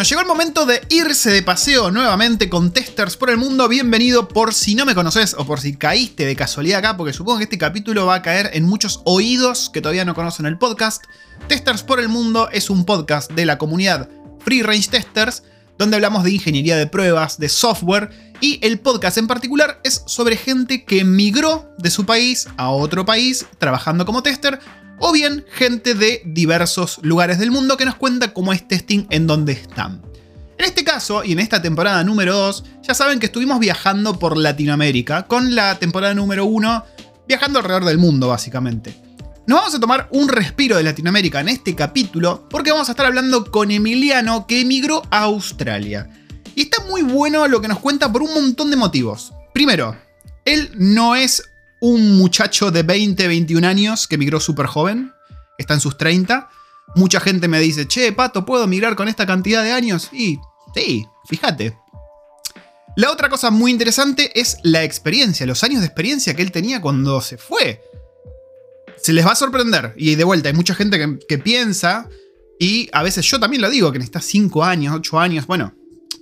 Bueno, llegó el momento de irse de paseo nuevamente con testers por el mundo. Bienvenido por si no me conoces o por si caíste de casualidad acá, porque supongo que este capítulo va a caer en muchos oídos que todavía no conocen el podcast. Testers por el mundo es un podcast de la comunidad Free Range Testers, donde hablamos de ingeniería de pruebas, de software, y el podcast en particular es sobre gente que migró de su país a otro país trabajando como tester o bien gente de diversos lugares del mundo que nos cuenta cómo es testing en donde están. En este caso, y en esta temporada número 2, ya saben que estuvimos viajando por Latinoamérica, con la temporada número 1 viajando alrededor del mundo, básicamente. Nos vamos a tomar un respiro de Latinoamérica en este capítulo, porque vamos a estar hablando con Emiliano, que emigró a Australia. Y está muy bueno lo que nos cuenta por un montón de motivos. Primero, él no es un muchacho de 20, 21 años que migró súper joven, está en sus 30. Mucha gente me dice, che, Pato, ¿puedo migrar con esta cantidad de años? Y sí, fíjate. La otra cosa muy interesante es la experiencia, los años de experiencia que él tenía cuando se fue. Se les va a sorprender. Y de vuelta, hay mucha gente que, piensa, y a veces yo también lo digo, que necesitas 5 años, 8 años. Bueno,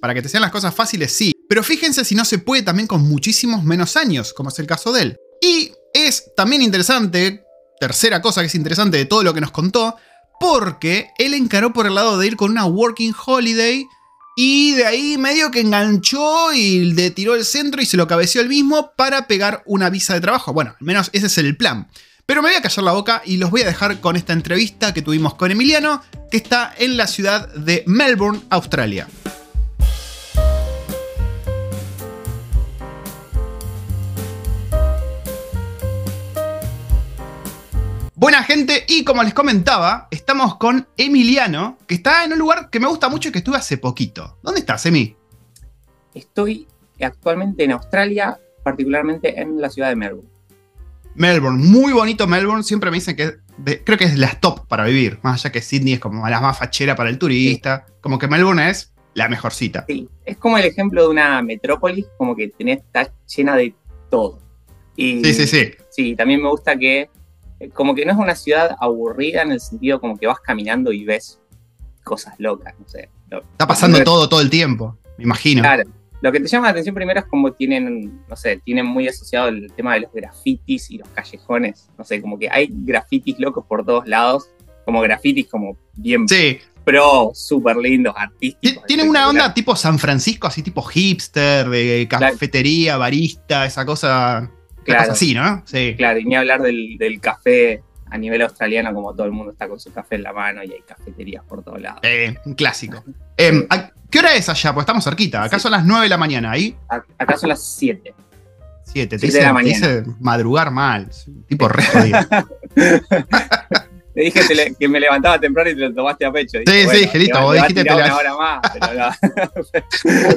para que te sean las cosas fáciles, sí. Pero fíjense si no se puede también con muchísimos menos años, como es el caso de él. Y es también interesante, tercera cosa que es interesante de todo lo que nos contó, porque él encaró por el lado de ir con una working holiday y de ahí medio que enganchó y le tiró el centro y se lo cabeció él mismo para pegar una visa de trabajo. Bueno, al menos ese es el plan. Pero me voy a callar la boca y los voy a dejar con esta entrevista que tuvimos con Emiliano, que está en la ciudad de Melbourne, Australia. Buena gente, y como les comentaba, estamos con Emiliano, que está en un lugar que me gusta mucho y que estuve hace poquito. ¿Dónde estás, Emi? Estoy actualmente en Australia, particularmente en la ciudad de Melbourne. Melbourne, muy bonito Melbourne, siempre me dicen que creo que es la top para vivir, más allá que Sydney es como la más fachera para el turista, como que Melbourne es la mejorcita. Sí, es como el ejemplo de una metrópolis, como que tenés, está llena de todo. sí, sí, sí. Sí, también me gusta que como que no es una ciudad aburrida en el sentido como que vas caminando y ves cosas locas, no sé. Está pasando todo, todo el tiempo, me imagino. Claro. Lo que te llama la atención primero es como tienen, no sé, tienen muy asociado el tema de los grafitis y los callejones. No sé, como que hay grafitis locos por todos lados, como grafitis como bien sí. pro, súper lindos, artísticos. Tienen una onda tipo San Francisco, así tipo hipster, de cafetería, barista, esa cosa Claro, así, ¿no? Sí. Claro, y ni hablar del, café a nivel australiano, como todo el mundo está con su café en la mano y hay cafeterías por todos lados. Eh, un clásico. Em, ¿Qué hora es allá? Pues estamos cerquita. Acá son las 9 de la mañana, ¿ahí? Acá son las 7. 7, te, dice, te dice madrugar mal, tipo re Te dije que me levantaba temprano y te lo tomaste a pecho. sí, sí, dije, listo, vos dijiste te una hora más, pero,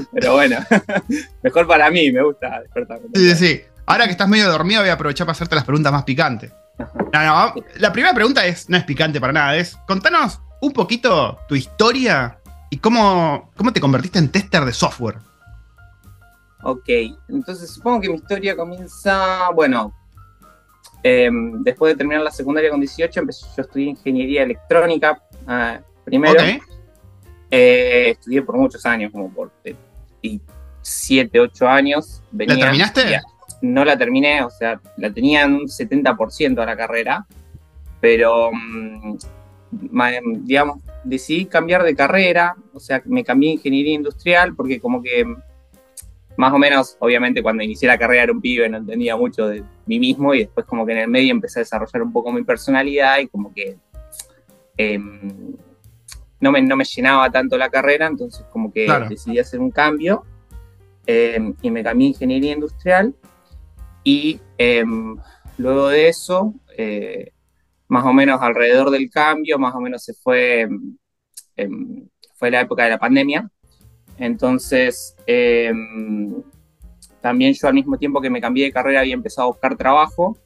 pero, bueno, mejor para mí, me gusta despertarme. Sí, sí, sí. Ahora que estás medio dormido, voy a aprovechar para hacerte las preguntas más picantes. No, no, la primera pregunta es, no es picante para nada, es contanos un poquito tu historia y cómo, cómo te convertiste en tester de software. Ok, entonces supongo que mi historia comienza, bueno, em, después de terminar la secundaria con 18, empecé, yo estudié ingeniería electrónica ah, primero. Eh, estudié por muchos años, como por 7, 8 años. ¿La terminaste? No la terminé, o sea, la tenía en un 70% a la carrera, pero, mm, digamos, decidí cambiar de carrera, o sea, me cambié a ingeniería industrial porque como que más o menos, obviamente cuando inicié la carrera era un pibe, no entendía mucho de mí mismo y después como que en el medio empecé a desarrollar un poco mi personalidad y como que em, no, me, no me llenaba tanto la carrera, entonces como que decidí hacer un cambio em, y me cambié a ingeniería industrial y em, luego de eso, eh, más o menos alrededor del cambio, más o menos se fue, em, fue la época de la pandemia. Entonces, em, también yo al mismo tiempo que me cambié de carrera había empezado a buscar trabajo,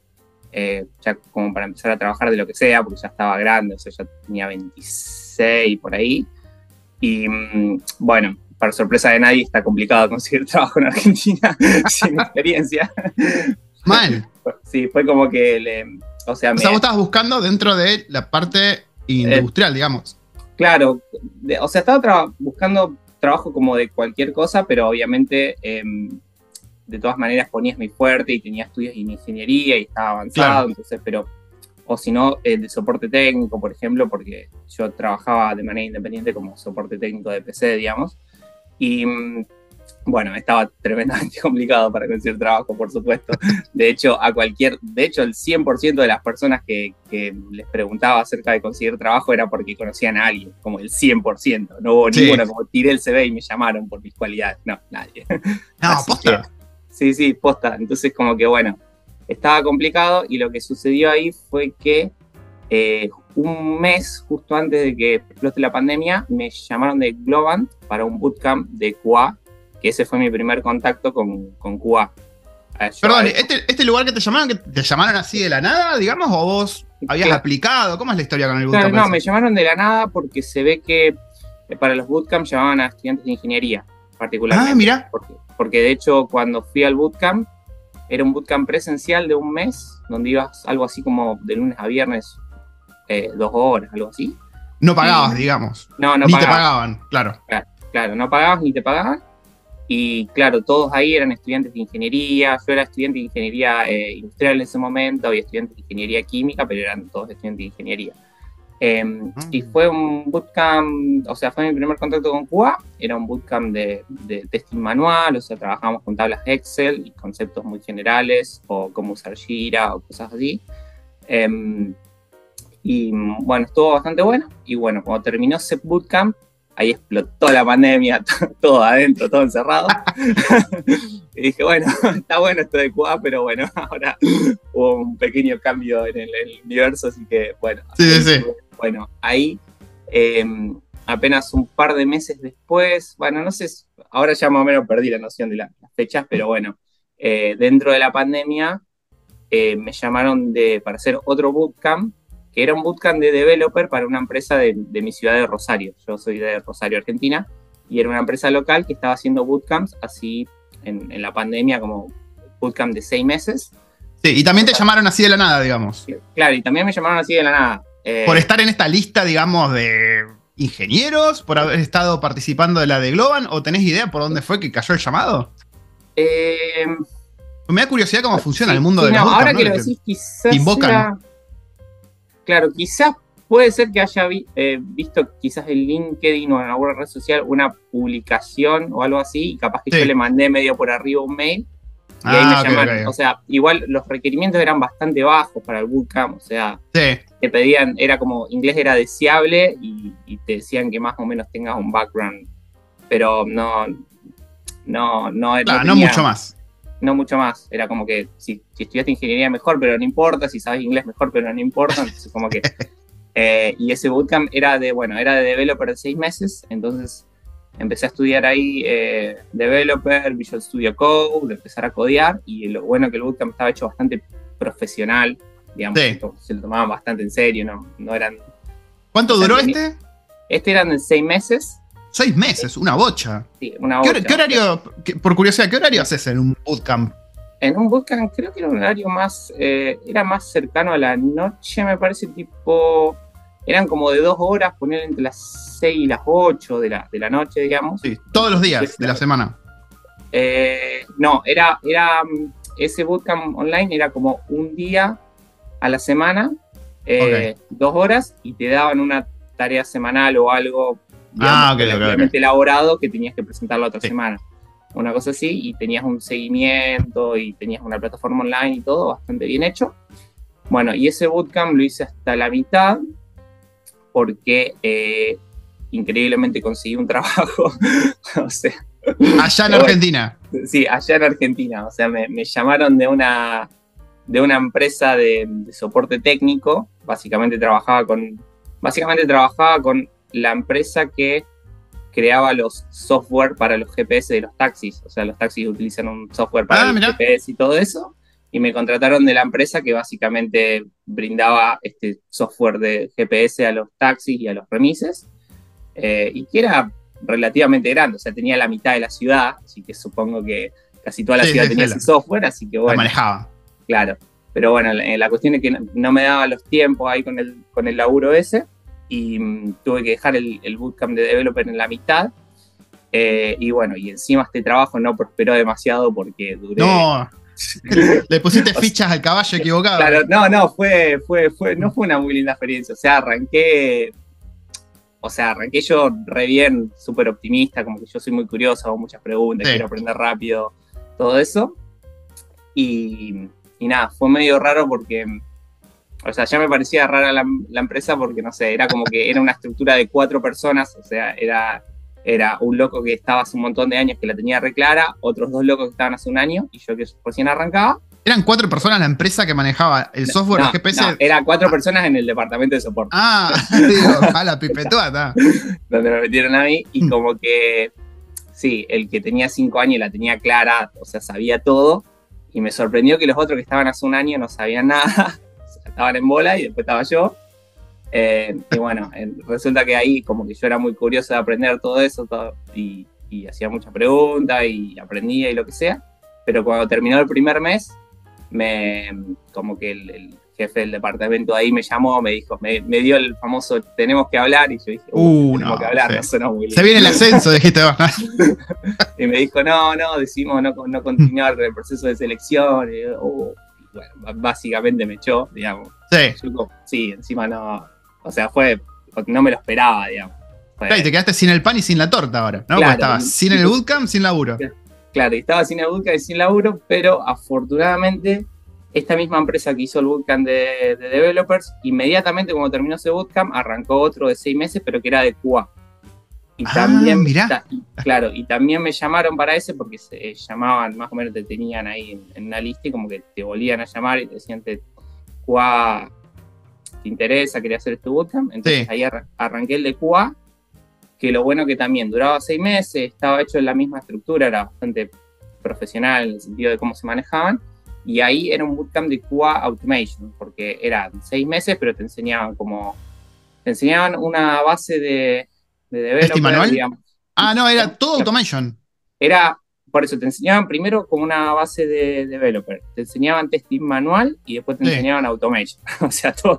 eh, ya como para empezar a trabajar de lo que sea, porque ya estaba grande, o sea, ya tenía 26 por ahí. Y mm, bueno, para sorpresa de nadie, está complicado conseguir trabajo en Argentina sin experiencia. Mal. Sí, fue como que le. O sea, o sea vos estabas buscando dentro de la parte industrial, digamos. claro, o sea, estaba buscando trabajo como de cualquier cosa, pero obviamente em, de todas maneras ponías mi fuerte y tenía estudios en ingeniería y estaba avanzado, entonces, pero, o si no, eh, de soporte técnico, por ejemplo, porque yo trabajaba de manera independiente como soporte técnico de PC, digamos, y mm, bueno, estaba tremendamente complicado para conseguir trabajo, por supuesto. De hecho, a cualquier, de hecho, el 100% de las personas que, les preguntaba acerca de conseguir trabajo era porque conocían a alguien, como el 100%. No hubo ninguno, como tiré el CV y me llamaron por mis cualidades. No, nadie. No, posta. sí, sí, posta. Entonces, como que bueno, estaba complicado y lo que sucedió ahí fue que eh, un mes justo antes de que explote la pandemia, me llamaron de Globant para un bootcamp de QA que ese fue mi primer contacto con, con Cuba. Perdón, este, ¿este, lugar que te llamaron, que te llamaron así de la nada, digamos, o vos habías aplicado? ¿Cómo es la historia con el bootcamp? no, me llamaron de la nada porque se ve que eh, para los bootcamps llamaban a estudiantes de ingeniería, particularmente. Ah, mira. Porque, de hecho, cuando fui al bootcamp, era un bootcamp presencial de un mes, donde ibas algo así como de lunes a viernes, eh, dos horas, algo así. No pagabas, digamos. No, no Ni te pagaban, claro. claro. Claro, no pagabas ni te pagaban. Y claro, todos ahí eran estudiantes de ingeniería. Yo era estudiante de ingeniería eh, industrial en ese momento, había estudiantes de ingeniería química, pero eran todos estudiantes de ingeniería. Ah. Y fue un bootcamp, o sea, fue mi primer contacto con Cuba. Era un bootcamp de, de testing manual, o sea, trabajamos con tablas Excel y conceptos muy generales, o cómo usar Jira o cosas así. Em, y bueno, estuvo bastante bueno. Y bueno, cuando terminó ese bootcamp, ahí explotó la pandemia, todo adentro, todo encerrado. y dije, bueno, está bueno esto de QA, pero bueno, ahora hubo un pequeño cambio en el, universo, así que bueno. Sí, sí, Bueno, ahí em, apenas un par de meses después, bueno, no sé, ahora ya más o menos perdí la noción de las fechas, pero bueno, eh, dentro de la pandemia eh, me llamaron de, para hacer otro bootcamp que era un bootcamp de developer para una empresa de, mi ciudad de Rosario. Yo soy de Rosario, Argentina, y era una empresa local que estaba haciendo bootcamps así en, la pandemia, como bootcamp de seis meses. Sí, y también te llamaron así de la nada, digamos. Claro, y también me llamaron así de la nada. Eh, por estar en esta lista, digamos, de ingenieros, por haber estado participando de la de Globan, o tenés idea por dónde fue que cayó el llamado? Eh, me da curiosidad cómo funciona el mundo de los no, Ahora que lo decís, quizás. invocan. Claro, quizás puede ser que haya eh, visto quizás en LinkedIn o en alguna red social una publicación o algo así, y capaz que yo le mandé medio por arriba un mail. Y ahí me ah, llamaron. O sea, igual los requerimientos eran bastante bajos para el bootcamp. O sea, te pedían, era como inglés era deseable y, te decían que más o menos tengas un background. Pero no, no, no, no, no mucho más no mucho más. Era como que si, estudiaste ingeniería mejor, pero no importa, si sabes inglés mejor, pero no importa. Entonces, como que. Eh, y ese bootcamp era de, bueno, era de developer de seis meses, entonces empecé a estudiar ahí eh, developer, Visual Studio Code, de empezar a codear, y lo bueno que el bootcamp estaba hecho bastante profesional, digamos, se lo tomaban bastante en serio, no, no eran... ¿Cuánto duró este? Este eran de seis meses, Seis meses, una bocha. Sí, una bocha. ¿Qué, horario, por curiosidad, qué horario haces en un bootcamp? En un bootcamp creo que era un horario más, eh, era más cercano a la noche, me parece, tipo, eran como de dos horas, poner entre las seis y las ocho de la, de la noche, digamos. Sí, todos los días de la semana. Eh, no, era, era, ese bootcamp online era como un día a la semana, eh, dos horas, y te daban una tarea semanal o algo ah, elaborado que tenías que presentar la otra semana. Una cosa así, y tenías un seguimiento y tenías una plataforma online y todo bastante bien hecho. Bueno, y ese bootcamp lo hice hasta la mitad porque eh, increíblemente conseguí un trabajo. o sea, allá en Argentina. Sí, allá en Argentina. O sea, me, llamaron de una, de una empresa de, de, soporte técnico. Básicamente trabajaba con. Básicamente trabajaba con la empresa que creaba los software para los GPS de los taxis. O sea, los taxis utilizan un software para ah, GPS y todo eso. Y me contrataron de la empresa que básicamente brindaba este software de GPS a los taxis y a los remises. Eh, y que era relativamente grande, o sea, tenía la mitad de la ciudad, así que supongo que casi toda la ciudad tenía ese software, así que bueno. manejaba. Claro. Pero bueno, la, la, cuestión es que no, me daba los tiempos ahí con el, con el laburo ese. Y mm, tuve que dejar el, el, bootcamp de developer en la mitad. Eh, y bueno, y encima este trabajo no prosperó demasiado porque duré... No, le pusiste fichas al caballo equivocado. Claro, no, no, fue, fue, fue, no fue una muy linda experiencia. O sea, arranqué, o sea, arranqué yo re bien, súper optimista, como que yo soy muy curioso, hago muchas preguntas, quiero aprender rápido, todo eso. Y, y nada, fue medio raro porque o sea, ya me parecía rara la, empresa porque, no sé, era como que era una estructura de cuatro personas, o sea, era, era un loco que estaba hace un montón de años que la tenía reclara, otros dos locos que estaban hace un año y yo que recién arrancaba. ¿Eran cuatro personas la empresa que manejaba el software no, GPS? No, eran cuatro personas en el departamento de soporte. Ah, digo, a la pipetota. Donde me metieron a mí y mm. como que, sí, el que tenía cinco años la tenía clara, o sea, sabía todo. Y me sorprendió que los otros que estaban hace un año no sabían nada estaban en bola y después estaba yo. Eh, y bueno, resulta que ahí como que yo era muy curioso de aprender todo eso y, hacía muchas preguntas y aprendía y lo que sea. Pero cuando terminó el primer mes, me, como que el, jefe del departamento ahí me llamó, me dijo, me, dio el famoso tenemos que hablar y yo dije, uh, tenemos no, que hablar, no muy Se viene el ascenso, dijiste. y me dijo, no, no, decimos no, no continuar con el proceso de selección. Y bueno, básicamente me echó, digamos. Sí. sí, encima no. O sea, fue. No me lo esperaba, digamos. y te quedaste sin el pan y sin la torta ahora, ¿no? Claro, estabas sin el bootcamp, sin laburo. Claro, y estaba sin el bootcamp y sin laburo, pero afortunadamente esta misma empresa que hizo el bootcamp de, de developers, inmediatamente cuando terminó ese bootcamp, arrancó otro de seis meses, pero que era de QA. Y ah, también, claro, y también me llamaron para ese porque se llamaban, más o menos te tenían ahí en, una lista y como que te volvían a llamar y te decían, te, QA, ¿te interesa? ¿Quería hacer este bootcamp? Entonces ahí arranqué el de QA, que lo bueno que también duraba seis meses, estaba hecho en la misma estructura, era bastante profesional en el sentido de cómo se manejaban. Y ahí era un bootcamp de QA Automation, porque eran seis meses, pero te enseñaban como, te enseñaban una base de de developer, manual? Ah, no, era todo automation. Era, por eso, te enseñaban primero como una base de developer, te enseñaban testing manual y después te enseñaban automation. o sea, todo.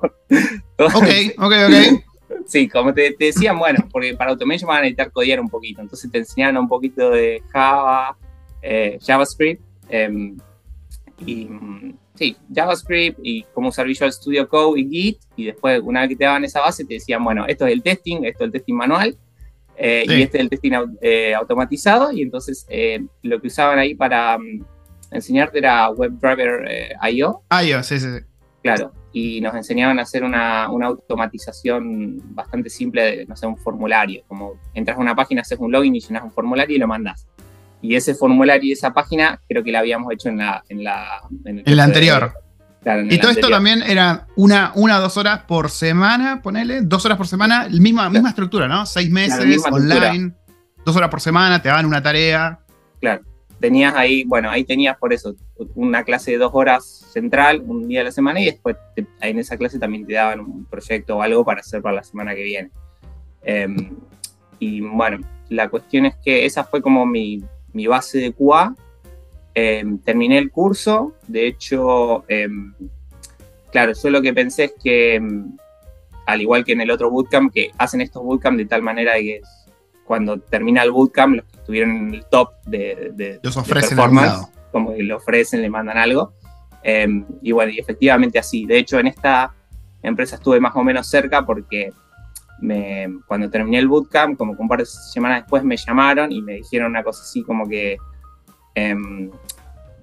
ok, ok, ok. Sí, como te, decían, bueno, porque para automation van a necesitar codear un poquito. Entonces te enseñaban un poquito de Java, eh, JavaScript em, y sí, JavaScript y cómo usar Visual Studio Code y Git, y después, una vez que te daban esa base, te decían, bueno, esto es el testing, esto es el testing manual, eh, y este es el testing eh, automatizado, y entonces eh, lo que usaban ahí para mm, enseñarte era WebDriver IO. IO, sí, sí, sí. Claro, y nos enseñaban a hacer una, una, automatización bastante simple de, no sé, un formulario, como entras a una página, haces un login y llenas un formulario y lo mandas. Y ese formulario y esa página creo que la habíamos hecho en la... En la, en la anterior. y todo esto también era una, una dos horas por semana, ponele, dos horas por semana, misma, misma estructura, ¿no? Seis meses, online, dos horas por semana, te daban una tarea. Claro. Tenías ahí, bueno, ahí tenías por eso una clase de dos horas central, un día de la semana, y después en esa clase también te daban un proyecto o algo para hacer para la semana que viene. Em, y bueno, la cuestión es que esa fue como mi, mi base de QA. Em, terminé el curso, de hecho, em, claro, yo lo que pensé es que, em, al igual que en el otro bootcamp, que hacen estos bootcamp de tal manera que cuando termina el bootcamp, los que estuvieron en el top de, de, Los ofrecen performance, como que lo ofrecen, le mandan algo. y bueno, y efectivamente así. De hecho, en esta empresa estuve más o menos cerca porque cuando terminé el bootcamp, como un par de semanas después me llamaron y me dijeron una cosa así como que em,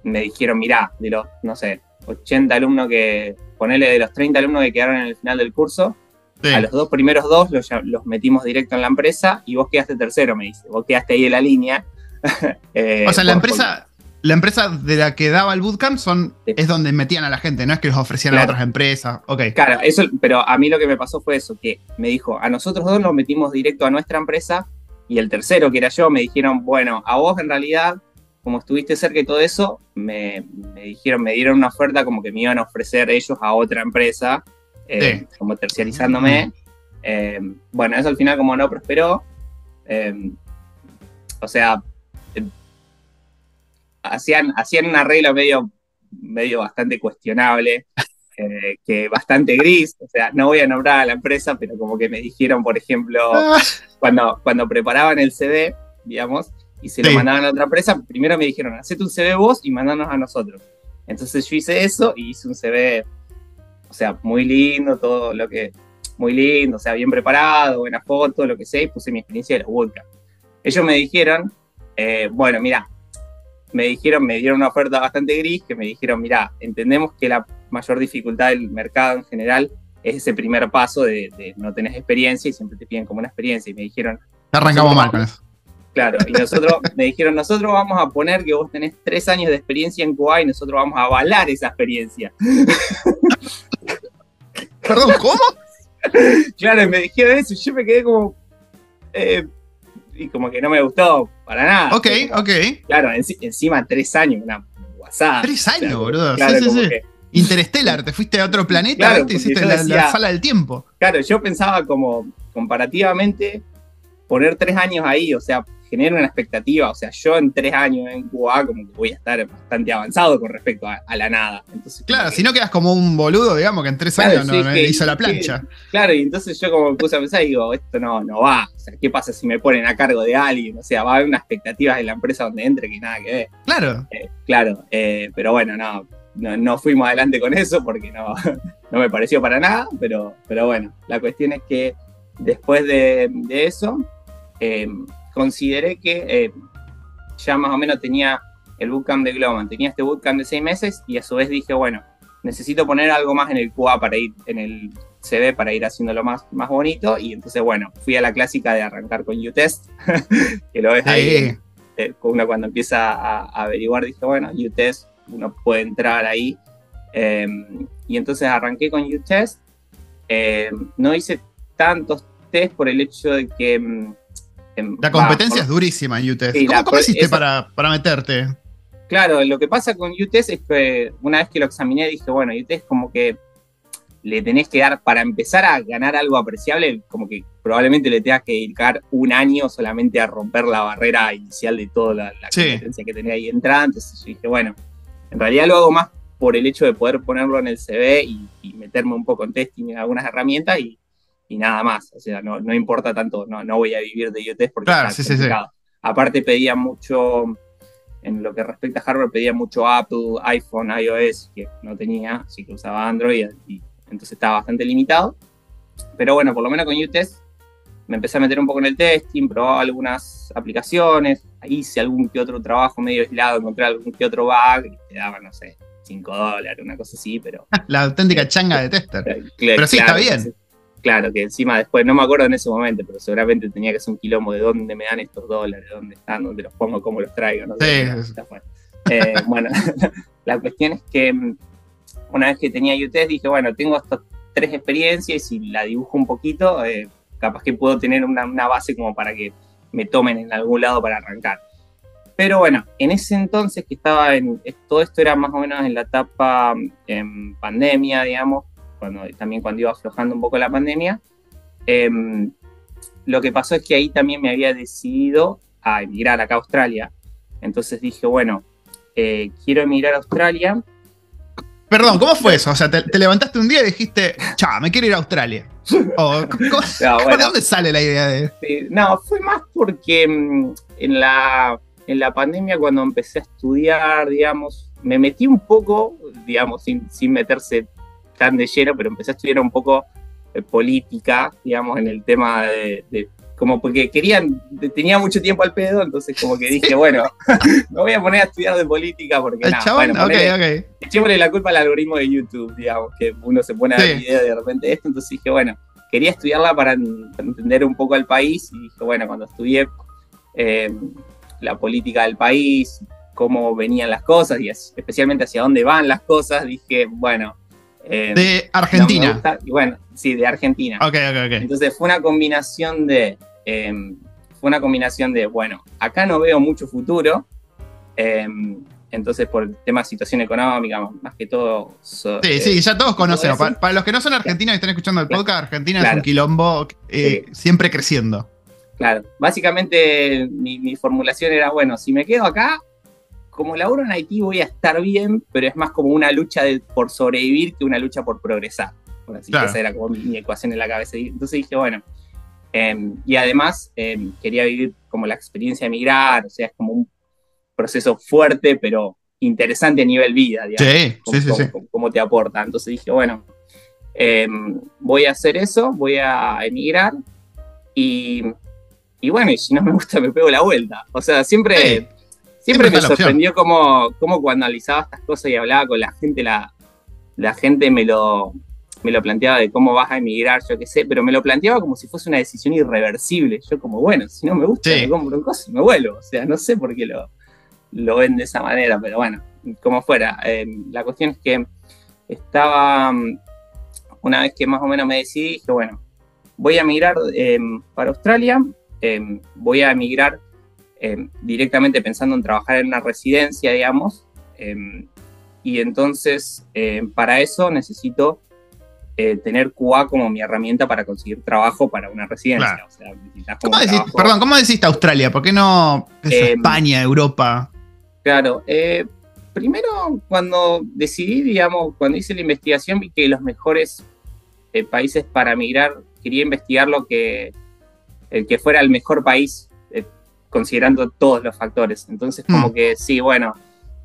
me dijeron, mirá, de los, no sé, 80 alumnos que, ponele de los 30 alumnos que quedaron en el final del curso, a los dos primeros dos los, los, metimos directo en la empresa y vos quedaste tercero, me dice, vos quedaste ahí en la línea. Eh, o sea, la empresa, la empresa de la que daba el bootcamp son, es donde metían a la gente, no es que los ofrecían a otras empresas. Okay. Claro, eso, pero a mí lo que me pasó fue eso, que me dijo, a nosotros dos nos metimos directo a nuestra empresa y el tercero, que era yo, me dijeron, bueno, a vos en realidad, como estuviste cerca y todo eso, me, dijeron, me dieron una oferta como que me iban a ofrecer ellos a otra empresa, eh, como terciarizándome. Eh, bueno, eso al final como no prosperó. Eh, o sea, hacían, hacían un arreglo medio, medio bastante cuestionable. eh, que bastante gris, o sea, no voy a nombrar a la empresa, pero como que me dijeron, por ejemplo, Ah. cuando, cuando preparaban el CV, digamos, y se lo Sí. mandaban a otra empresa, primero me dijeron, hacete un CV vos y mandanos a nosotros. Entonces yo hice eso y hice un CV, o sea, muy lindo, todo lo que, muy lindo, o sea, bien preparado, buena foto, lo que sea, y puse mi experiencia de los bootcamp. Ellos me dijeron, eh, bueno, mira, me dijeron, me dieron una oferta bastante gris, que me dijeron, mira, entendemos que la mayor dificultad del mercado en general es ese primer paso de, de no tenés experiencia y siempre te piden como una experiencia. Y me dijeron, Arrancamos mal con eso. claro, y nosotros, me dijeron, nosotros vamos a poner que vos tenés tres años de experiencia en QA y nosotros vamos a avalar esa experiencia. Perdón, ¿cómo? Claro, y me dijeron eso y yo me quedé como... eh, y como que no me gustó para nada. Ok, Como- ok. Claro, enci- encima tres años, una WhatsApp. Tres años, Claro, boludo. claro, sí, sí, sí. que- Interstellar, te fuiste a otro planeta, Claro, porque hiciste la, la sala del tiempo. Claro, yo pensaba como comparativamente poner tres años ahí, o sea, genera una expectativa, o sea, yo en tres años en QA como que voy a estar bastante avanzado con respecto a, a la nada. Entonces, Claro, que- si no quedas como un boludo, digamos, que en tres Claro, años no, no que- hizo la que- plancha. Claro, y entonces yo como me puse a pensar y digo, esto no, no va, o sea, ¿qué pasa si me ponen a cargo de alguien? O sea, va a haber unas expectativas en la empresa donde entre que nada que ver. Claro. Eh, claro, eh, pero bueno, no, no, no fuimos adelante con eso porque no, no me pareció para nada, pero, pero bueno, la cuestión es que después de, de eso, eh, consideré que eh, ya más o menos tenía el bootcamp de Globan, tenía este bootcamp de seis meses y a su vez dije, bueno, necesito poner algo más en el QA para ir, en el CV para ir haciéndolo más, más bonito y entonces bueno, fui a la clásica de arrancar con UTest, que lo ves ahí eh, uno cuando empieza a, a averiguar, dije, bueno, UTest, uno puede entrar ahí. Eh, y entonces arranqué con UTest. Eh, no hice tantos test por el hecho de que... La competencia es durísima en UTEST. Sí, ¿Cómo, la- cómo hiciste esa- para, para meterte? Claro, lo que pasa con UTest es que una vez que lo examiné dije, bueno, UTest como que le tenés que dar, para empezar a ganar algo apreciable, como que probablemente le tengas que dedicar un año solamente a romper la barrera inicial de toda la, la Sí. competencia que tenía ahí entrada. Entonces yo dije, bueno, en realidad lo hago más por el hecho de poder ponerlo en el CV y, y meterme un poco en testing en algunas herramientas y, y nada más. O sea, no, no importa tanto, no, no voy a vivir de UTest porque Claro, está sí, sí, sí. Aparte pedía mucho, en lo que respecta a hardware, pedía mucho Apple, iPhone, iOS, que no tenía, así que usaba Android y entonces estaba bastante limitado. Pero bueno, por lo menos con UTest me empecé a meter un poco en el testing, probaba algunas aplicaciones, hice algún que otro trabajo medio aislado, encontré algún que otro bug y te daban, no sé, 5 dólares, una cosa así, pero... La auténtica changa de tester. Pero sí, está bien. Claro, que encima después, no me acuerdo en ese momento, pero seguramente tenía que hacer un quilombo de dónde me dan estos dólares, dónde están, dónde los pongo, cómo los traigo. No sé, Sí. Eh, bueno, la cuestión es que mm, una vez que tenía UTES dije, bueno, tengo estas tres experiencias y si la dibujo un poquito, eh, capaz que puedo tener una, una base como para que me tomen en algún lado para arrancar. Pero bueno, en ese entonces que estaba en, todo esto era más o menos en la etapa en pandemia, digamos, cuando, también cuando iba aflojando un poco la pandemia, em, lo que pasó es que ahí también me había decidido a emigrar acá a Australia. Entonces dije, bueno, eh, quiero emigrar a Australia. Perdón, ¿cómo fue eso? O sea, te, te levantaste un día y dijiste, cha, me quiero ir a Australia. O, ¿cómo- No, bueno. ¿De dónde sale la idea de.? Eh, no, fue más porque mm, en la, en la pandemia cuando empecé a estudiar, digamos, me metí un poco, digamos, sin, sin meterse tan de lleno, pero empecé a estudiar un poco eh, política, digamos, en el tema de, de- como porque querían, tenía mucho tiempo al pedo, entonces como que dije, bueno, me voy a poner a estudiar de política porque nada, bueno, ponele- ok, ok. echémosle la culpa al algoritmo de YouTube, digamos, que uno se pone a ver Sí. videos de repente de esto, entonces dije, bueno, quería estudiarla para, en- para entender un poco el país y dije, bueno, cuando estudié eh, la política del país, cómo venían las cosas y especialmente hacia dónde van las cosas, dije, bueno... eh, De no Argentina. gusta, y bueno, sí, de Argentina. Ok, ok, ok. Entonces fue una combinación de. eh, fue una combinación de, bueno, acá no veo mucho futuro. eh, entonces, por el tema de situación económica, más que todo. so- Sí, eh, sí, ya todos conocemos. Para, para los que no son argentinos y están escuchando el podcast, Argentina es un quilombo eh, siempre creciendo. Claro, básicamente mi, mi formulación era, bueno, si me quedo acá, como laburo en Haití voy a estar bien, pero es más como una lucha de, por sobrevivir que una lucha por progresar. Por así Esa era como mi, ecuación en la cabeza. Entonces dije, bueno, em, y además em, quería vivir como la experiencia de migrar, o sea, es como un proceso fuerte, pero interesante a nivel vida, digamos. Sí, sí, sí, cómo, te aporta. Entonces dije, bueno, em, voy a hacer eso, voy a emigrar y, y, bueno, y si no me gusta me pego la vuelta. O sea, siempre, siempre, me sorprendió cómo, cómo, cuando analizaba estas cosas y hablaba con la gente, la, la gente me lo, me lo planteaba de cómo vas a emigrar, yo qué sé, pero me lo planteaba como si fuese una decisión irreversible. Yo como, bueno, si no me gusta, me compro un coso y me vuelvo. O sea, no sé por qué lo, lo ven de esa manera, pero bueno, como fuera. Eh, la cuestión es que estaba, mm, una vez que más o menos me decidí, dije, bueno, voy a emigrar eh, para Australia, eh, voy a emigrar directamente pensando en trabajar en una residencia, digamos, y entonces para eso necesito tener QA como mi herramienta para conseguir trabajo para una residencia. ¿Cómo perdón, ¿cómo deciste Australia? ¿Por qué no España, Europa? Claro, eh, primero cuando decidí, digamos, cuando hice la investigación vi que los mejores eh, países para migrar, quería investigar lo que, el que fuera el mejor país, eh, considerando todos los factores. Entonces como mm. que sí, bueno,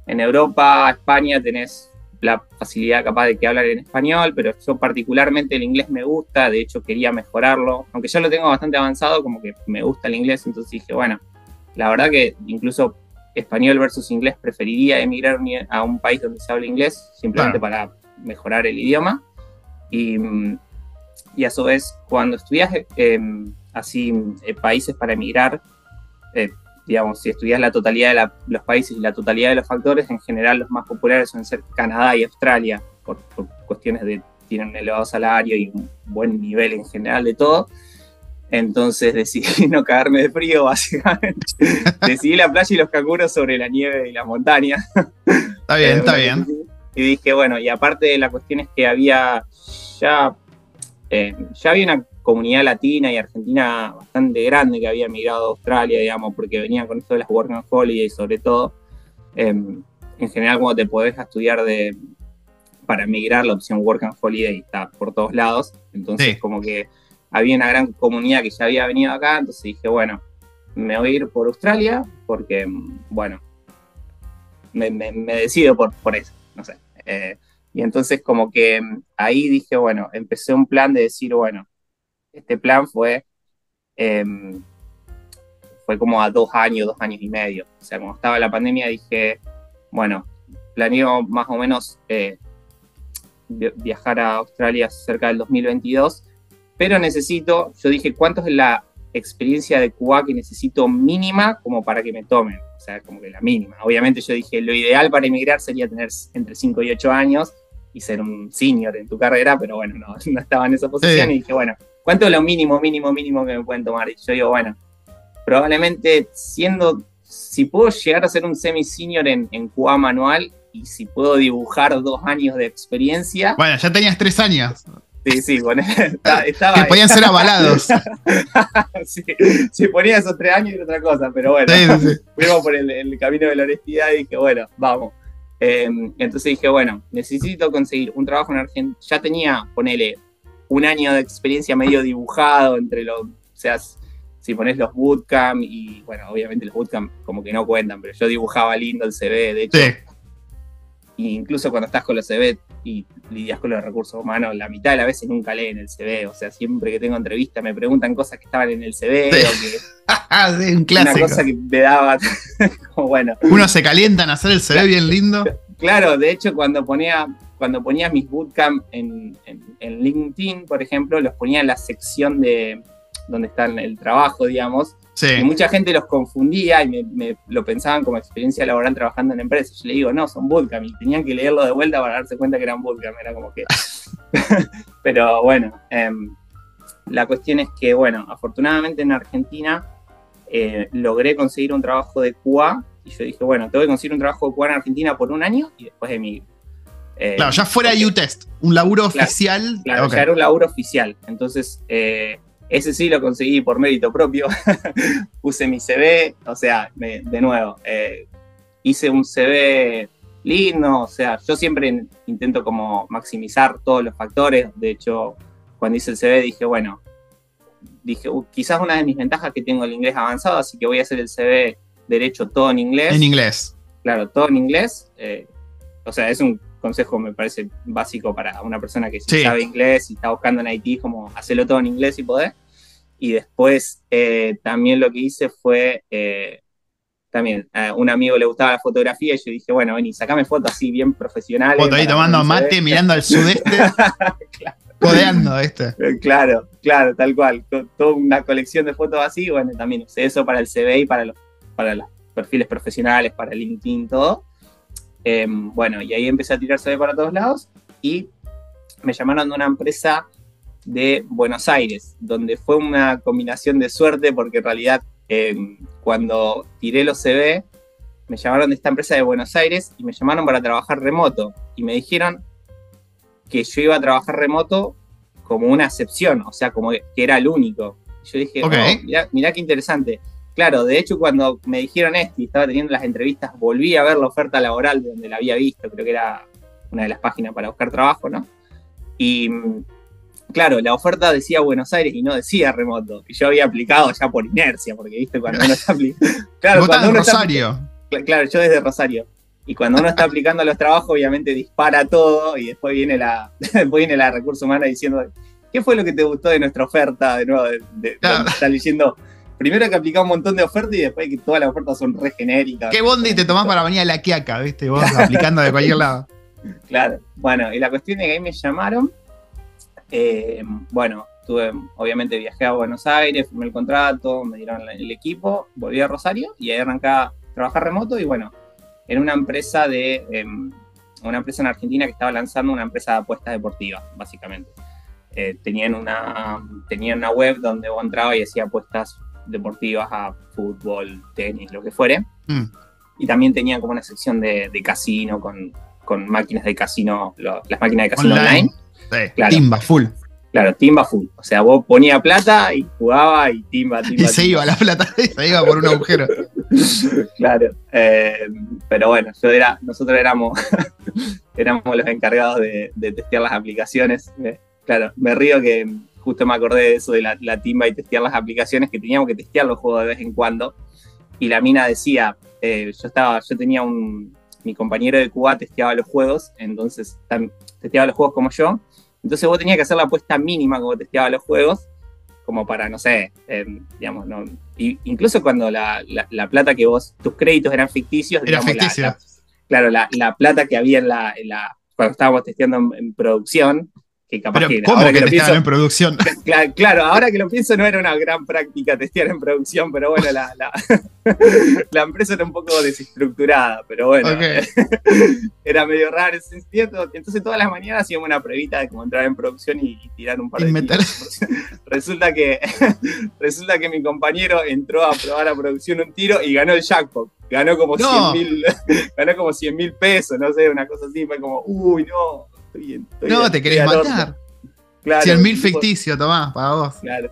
en Europa, España tenés la facilidad capaz de que hablar en español, pero yo particularmente el inglés me gusta, de hecho quería mejorarlo, aunque ya lo tengo bastante avanzado, como que me gusta el inglés, entonces dije, bueno, la verdad que incluso español versus inglés, preferiría emigrar a un país donde se habla inglés, simplemente para mejorar el idioma. Y, y, a su vez, cuando estudias em, así eh, países para emigrar, eh, digamos, si estudias la totalidad de los países y la totalidad de los factores, en general los más populares suelen ser Canadá y Australia, por, por cuestiones de tienen un elevado salario y un buen nivel en general de todo. Entonces decidí no cagarme de frío, básicamente. decidí la playa y los canguros sobre la nieve y la montaña. Está bien, está bien. Y dije, bueno, y aparte de la cuestión es que había ya, eh, ya había una comunidad latina y argentina bastante grande que había emigrado a Australia, digamos, porque venían con esto de las Working Holiday sobre todo. Em, en general, cuando te podés estudiar de, para emigrar, la opción Work and Holiday está por todos lados. Entonces, como que había una gran comunidad que ya había venido acá, entonces dije, bueno, me voy a ir por Australia porque, bueno, me, decido por, por, eso, no sé. Eh, y entonces como que ahí dije, bueno, empecé un plan de decir, bueno, este plan fue, em, fue como a dos años, dos años y medio. O sea, cuando estaba la pandemia dije, bueno, planeo más o menos eh, viajar a Australia cerca del 2022 pero necesito, yo dije, ¿cuánto es la experiencia de QA que necesito mínima como para que me tomen? O sea, como que la mínima. Obviamente yo dije, lo ideal para emigrar sería tener entre 5 y 8 años y ser un senior en tu carrera, pero bueno, no, no estaba en esa posición y dije, bueno, ¿cuánto es lo mínimo, mínimo, mínimo que me pueden tomar? Y yo digo, bueno, probablemente siendo, si puedo llegar a ser un semi-senior en, en QA manual y si puedo dibujar dos años de experiencia. Bueno, ya tenías tres años. Sí, sí, estaba, que podían ser avalados. sí, si ponía esos tres años era otra cosa, pero bueno, fuimos por el, camino de la honestidad y dije, bueno, vamos. Em, entonces dije, bueno, necesito conseguir un trabajo en Argentina. Ya tenía, ponele, un año de experiencia medio dibujado entre los, o sea, si pones los bootcamp y, bueno, obviamente los bootcamp como que no cuentan, pero yo dibujaba lindo el CV, de hecho. incluso cuando estás con los CV y lidias con los recursos humanos, la mitad de las veces nunca leen el CV. O sea, siempre que tengo entrevista me preguntan cosas que estaban en el CV o que. un clásico. Una cosa que me daba. como bueno. Uno se calienta en hacer el CV bien lindo. Claro, de hecho, cuando ponía, cuando ponía mis bootcamp en, en, LinkedIn, por ejemplo, los ponía en la sección de donde está el trabajo, digamos. Y mucha gente los confundía y me, lo pensaban como experiencia laboral trabajando en empresas. Yo le digo, no, son bootcamp. Y tenían que leerlo de vuelta para darse cuenta que eran bootcamp. Era como que. Pero bueno, em, la cuestión es que, bueno, afortunadamente en Argentina eh, logré conseguir un trabajo de QA. Y yo dije, bueno, tengo que conseguir un trabajo de QA en Argentina por un año y después de mi. Eh, claro, ya fuera U-Test, un laburo oficial. Claro, ya era un laburo oficial. Entonces, eh, ese sí lo conseguí por mérito propio. Puse mi CV, o sea, de nuevo, eh, hice un CV lindo, o sea, yo siempre intento como maximizar todos los factores, de hecho, cuando hice el CV dije, bueno, dije, uh, quizás una de mis ventajas que tengo el inglés avanzado, así que voy a hacer el CV derecho todo en inglés. En inglés. Claro, todo en inglés. Eh, o sea, es un consejo, me parece básico para una persona que sabe inglés y está buscando en Haití, como hacerlo todo en inglés y poder. Y después eh, también lo que hice fue, eh, también a un amigo le gustaba la fotografía y yo dije, bueno, vení, sacame fotos así bien profesionales. Foto ahí tomando mate, mirando al sudeste. claro. Codeando este. Claro, claro, tal cual. Toda una colección de fotos así, bueno, también usé eso para el CV y para los, para los perfiles profesionales, para LinkedIn, todo. Em, bueno, y ahí empecé a tirar CV para todos lados y me llamaron de una empresa de Buenos Aires, donde fue una combinación de suerte porque en realidad em, cuando tiré los CV, me llamaron de esta empresa de Buenos Aires y me llamaron para trabajar remoto y me dijeron que yo iba a trabajar remoto como una excepción, o sea, como que era el único. yo dije, okay. oh, mirá, qué interesante. Claro, de hecho, cuando me dijeron esto y estaba teniendo las entrevistas, volví a ver la oferta laboral de donde la había visto, creo que era una de las páginas para buscar trabajo, ¿no? Y claro, la oferta decía Buenos Aires y no decía remoto. Y yo había aplicado ya por inercia, porque viste, cuando uno está aplicando. Claro, cuando uno Rosario. claro, yo desde Rosario. Y cuando uno está aplicando los trabajos, obviamente dispara todo y después viene la, después viene la recurso humana diciendo, ¿qué fue lo que te gustó de nuestra oferta? De nuevo, de, está leyendo, primero que aplicado un montón de ofertas y después que todas las ofertas son re genéricas. ¿Qué bondi te tomás para venir a la quiaca, viste? Vos aplicando de cualquier lado. Claro, bueno, y la cuestión es que ahí me llamaron. Eh, bueno, tuve, obviamente viajé a Buenos Aires, firmé el contrato, me dieron el equipo, volví a Rosario y ahí arranqué a trabajar remoto y bueno, en una empresa de em, una empresa en Argentina que estaba lanzando una empresa de apuestas deportivas, básicamente. Eh, tenían, una, tenían una web donde vos entrabas y hacía apuestas deportivas a fútbol, tenis, lo que fuere. Mm. Y también tenían como una sección de, casino con, con, máquinas de casino, las máquinas de casino online. Timba, full. Claro, timba full. O sea, vos ponía plata y jugaba y timba, timba. Y se iba la plata, se iba por un agujero. claro. Eh, pero bueno, yo era, nosotros éramos, éramos los encargados de, testear las aplicaciones. Eh, claro, me río que justo me acordé de eso de la, timba y testear las aplicaciones, que teníamos que testear los juegos de vez en cuando. Y la mina decía, eh, yo estaba, yo tenía un, mi compañero de Cuba testeaba los juegos, entonces testeaba los juegos como yo, entonces vos tenías que hacer la apuesta mínima como testeaba los juegos, como para, no sé, em, digamos, no, incluso cuando la, plata que vos, tus créditos eran ficticios. Era ficticia. claro, la, plata que había en la, cuando estábamos testeando en producción, pero, ¿Cómo que, testeaban en producción? Claro, ahora que lo pienso, no era una gran práctica testear en producción, pero bueno, la, la, empresa era un poco desestructurada, pero bueno, era medio raro ese cierto. Entonces, todas las mañanas hacíamos una pruebita de cómo entrar en producción y, tirar un par de meter... resulta que Resulta que mi compañero entró a probar a producción un tiro y ganó el jackpot. Ganó como 100 mil ganó como 100 mil pesos, no sé, una cosa así. Fue como, uy, no, no, te querés matar. Claro, 100 mil ficticio, Tomás, para vos. Claro.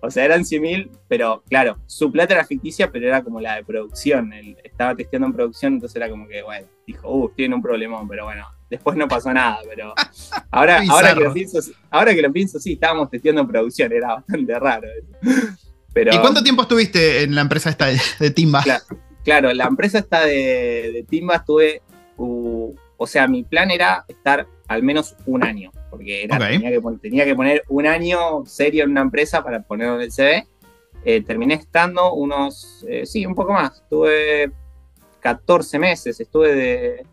O sea, eran 100 mil, pero claro, su plata era ficticia, pero era como la de producción. Él estaba testeando en producción, entonces era como que, bueno, dijo, uh, tiene un problemón, pero bueno, después no pasó nada. Pero ahora, ahora, que lo pienso, ahora que lo pienso, sí, estábamos testeando en producción, era bastante raro. Pero, ¿Y cuánto tiempo estuviste en la empresa esta de, Timba? Claro, la empresa esta de, Timba estuve, uh, o sea, mi plan era estar al menos un año, porque era, tenía, que, poner un año serio en una empresa para ponerlo en el CV. Eh, terminé estando unos, eh, sí, un poco más, estuve 14 meses, estuve de,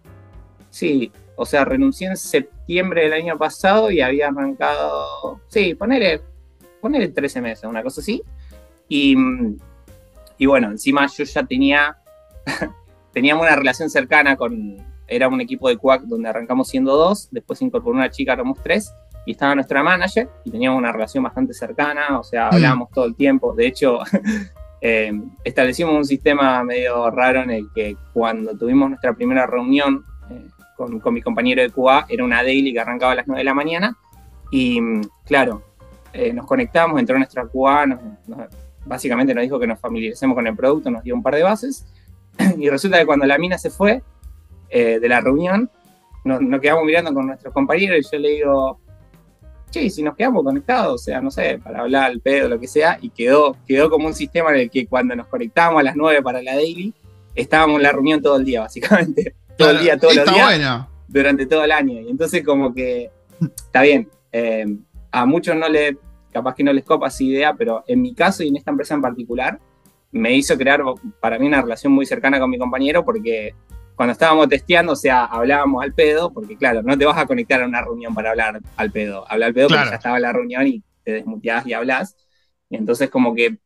sí, o sea, renuncié en septiembre del año pasado y había arrancado, sí, ponerle, ponerle 13 meses, una cosa así. Y, y bueno, encima yo ya tenía, teníamos una relación cercana con, era un equipo de Quack donde arrancamos siendo dos, después se incorporó una chica, éramos tres, y estaba nuestra manager, y teníamos una relación bastante cercana, o sea, mm. hablábamos todo el tiempo. De hecho, eh, establecimos un sistema medio raro en el que cuando tuvimos nuestra primera reunión eh, con, mi compañero de QA, era una daily que arrancaba a las 9 de la mañana, y claro, eh, nos conectamos, entró nuestra QA, básicamente nos dijo que nos familiaricemos con el producto, nos dio un par de bases, y resulta que cuando la mina se fue eh, de la reunión, nos, nos, quedamos mirando con nuestros compañeros y yo le digo, che, si nos quedamos conectados, o sea, no sé, para hablar al pedo, lo que sea, y quedó, quedó como un sistema en el que cuando nos conectábamos a las 9 para la daily, estábamos en la reunión todo el día, básicamente. Todo el día, todos los días. Bueno. Durante todo el año. Y entonces como que, está bien, eh, a muchos no le, capaz que no les copa esa idea, pero en mi caso y en esta empresa en particular, me hizo crear para mí una relación muy cercana con mi compañero porque cuando estábamos testeando, o sea, hablábamos al pedo, porque claro, no te vas a conectar a una reunión para hablar al pedo. Hablar al pedo Claro. porque ya estaba en la reunión y te desmuteás y hablas. Y entonces como que...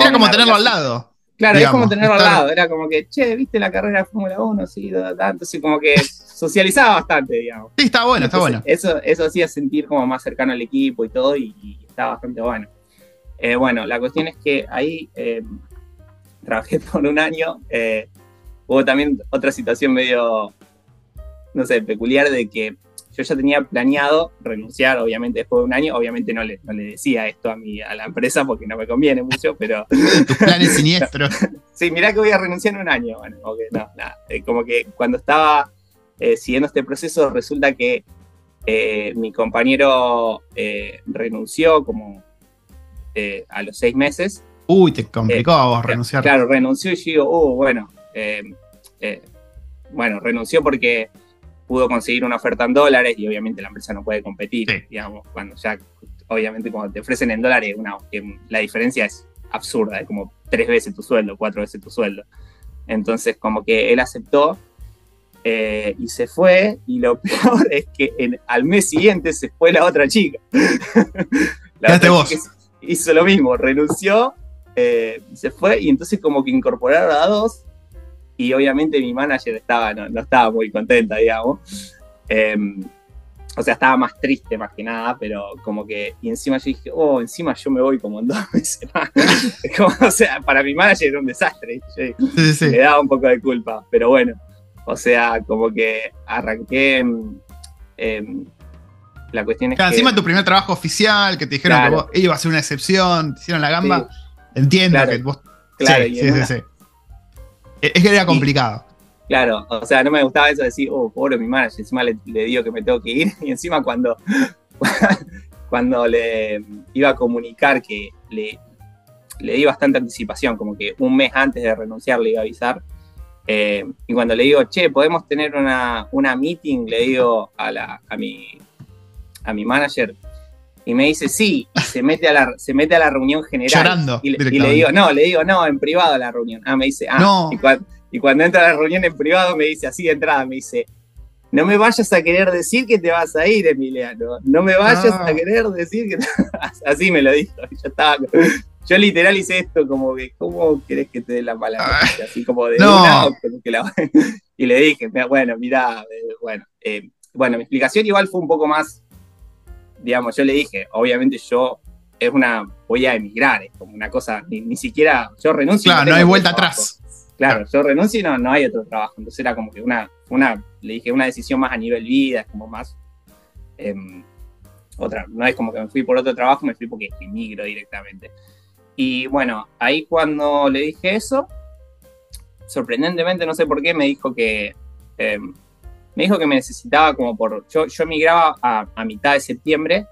Era como tenerlo al lado. Claro, digamos, es como tenerlo al lado. Era como que, che, ¿viste la carrera de Fórmula 1? Sí, da. entonces como que socializaba bastante, digamos. Sí, está bueno, está bueno. Eso, eso hacía sentir como más cercano al equipo y todo, y, y está bastante bueno. Eh, bueno, la cuestión es que ahí eh, trabajé por un año. eh, hubo también otra situación medio, no sé, peculiar de que yo ya tenía planeado renunciar, obviamente, después de un año. Obviamente no le, no le decía esto a, mi, a la empresa porque no me conviene mucho, pero Tus planes siniestros. sí, mirá que voy a renunciar en un año. Bueno, no, nada. Eh, como que cuando estaba eh, siguiendo este proceso, resulta que eh, mi compañero renunció como a los seis meses. Uy, te complicó a vos renunciar. Claro, renunció y yo digo, oh, bueno, bueno, renunció porque pudo conseguir una oferta en dólares y obviamente la empresa no puede competir, Sí. digamos, cuando ya, obviamente cuando te ofrecen en dólares, una, la diferencia es absurda, es como tres veces tu sueldo, cuatro veces tu sueldo. Entonces, como que él aceptó eh, y se fue, y lo peor es que en- al mes siguiente se fue la otra chica. la otra vos. chica hizo lo mismo, renunció, eh, se fue, y entonces como que incorporaron a dos, y obviamente mi manager estaba, no, no estaba muy contenta, digamos. Em, o sea, estaba más triste más que nada, pero como que, y encima yo dije, oh, encima yo me voy como en dos meses más. Como, o sea, para mi manager era un desastre. Yo Sí, sí, me daba un poco de culpa, pero bueno, o sea, como que arranqué. em, em, la cuestión es Claro, que. encima tu primer trabajo oficial, que te dijeron Claro. que vos iba a ser una excepción, te hicieron la gamba. Entiendo Claro. que vos. Claro, sí, y sí, en sí, una- sí. Es que era complicado. Claro, o sea, no me gustaba eso de decir, oh, pobre mi manager, encima le, le digo que me tengo que ir, y encima cuando, cuando le iba a comunicar que le, le di bastante anticipación, como que un mes antes de renunciar le iba a avisar, eh, y cuando le digo, che, podemos tener una, una meeting, le digo a, la, a, mi, a mi manager, y me dice, sí, y se mete a la, se mete a la reunión general. Llorando Y, le- y le directamente. digo, no, le digo, no, en privado a la reunión. Ah, me dice, ah, No. y, cuan- y cuando entra a la reunión en privado me dice así de entrada, me dice, no me vayas a querer decir que te vas a ir, Emiliano. No me vayas a querer decir que te Así me lo dijo. Yo estaba. Yo literal hice esto como que, ¿cómo querés que te dé la palabra? Así como de No. una, que la- Y le dije, "Mira, bueno, mira, bueno, eh, bueno, mi explicación igual fue un poco más, digamos, yo le dije, obviamente yo es una, voy a emigrar, es como una cosa, ni, ni siquiera, yo renuncio. Claro, no hay vuelta trabajo. atrás. Claro, yo renuncio y no, no hay otro trabajo. Entonces era como que una, una, le dije, una decisión más a nivel vida, es como más. em, otra, no es como que me fui por otro trabajo, me fui porque emigro directamente. Y bueno, ahí cuando le dije eso, sorprendentemente, no sé por qué, me dijo que. em, me dijo que me necesitaba como por. Yo, yo emigraba a, a mitad de septiembre.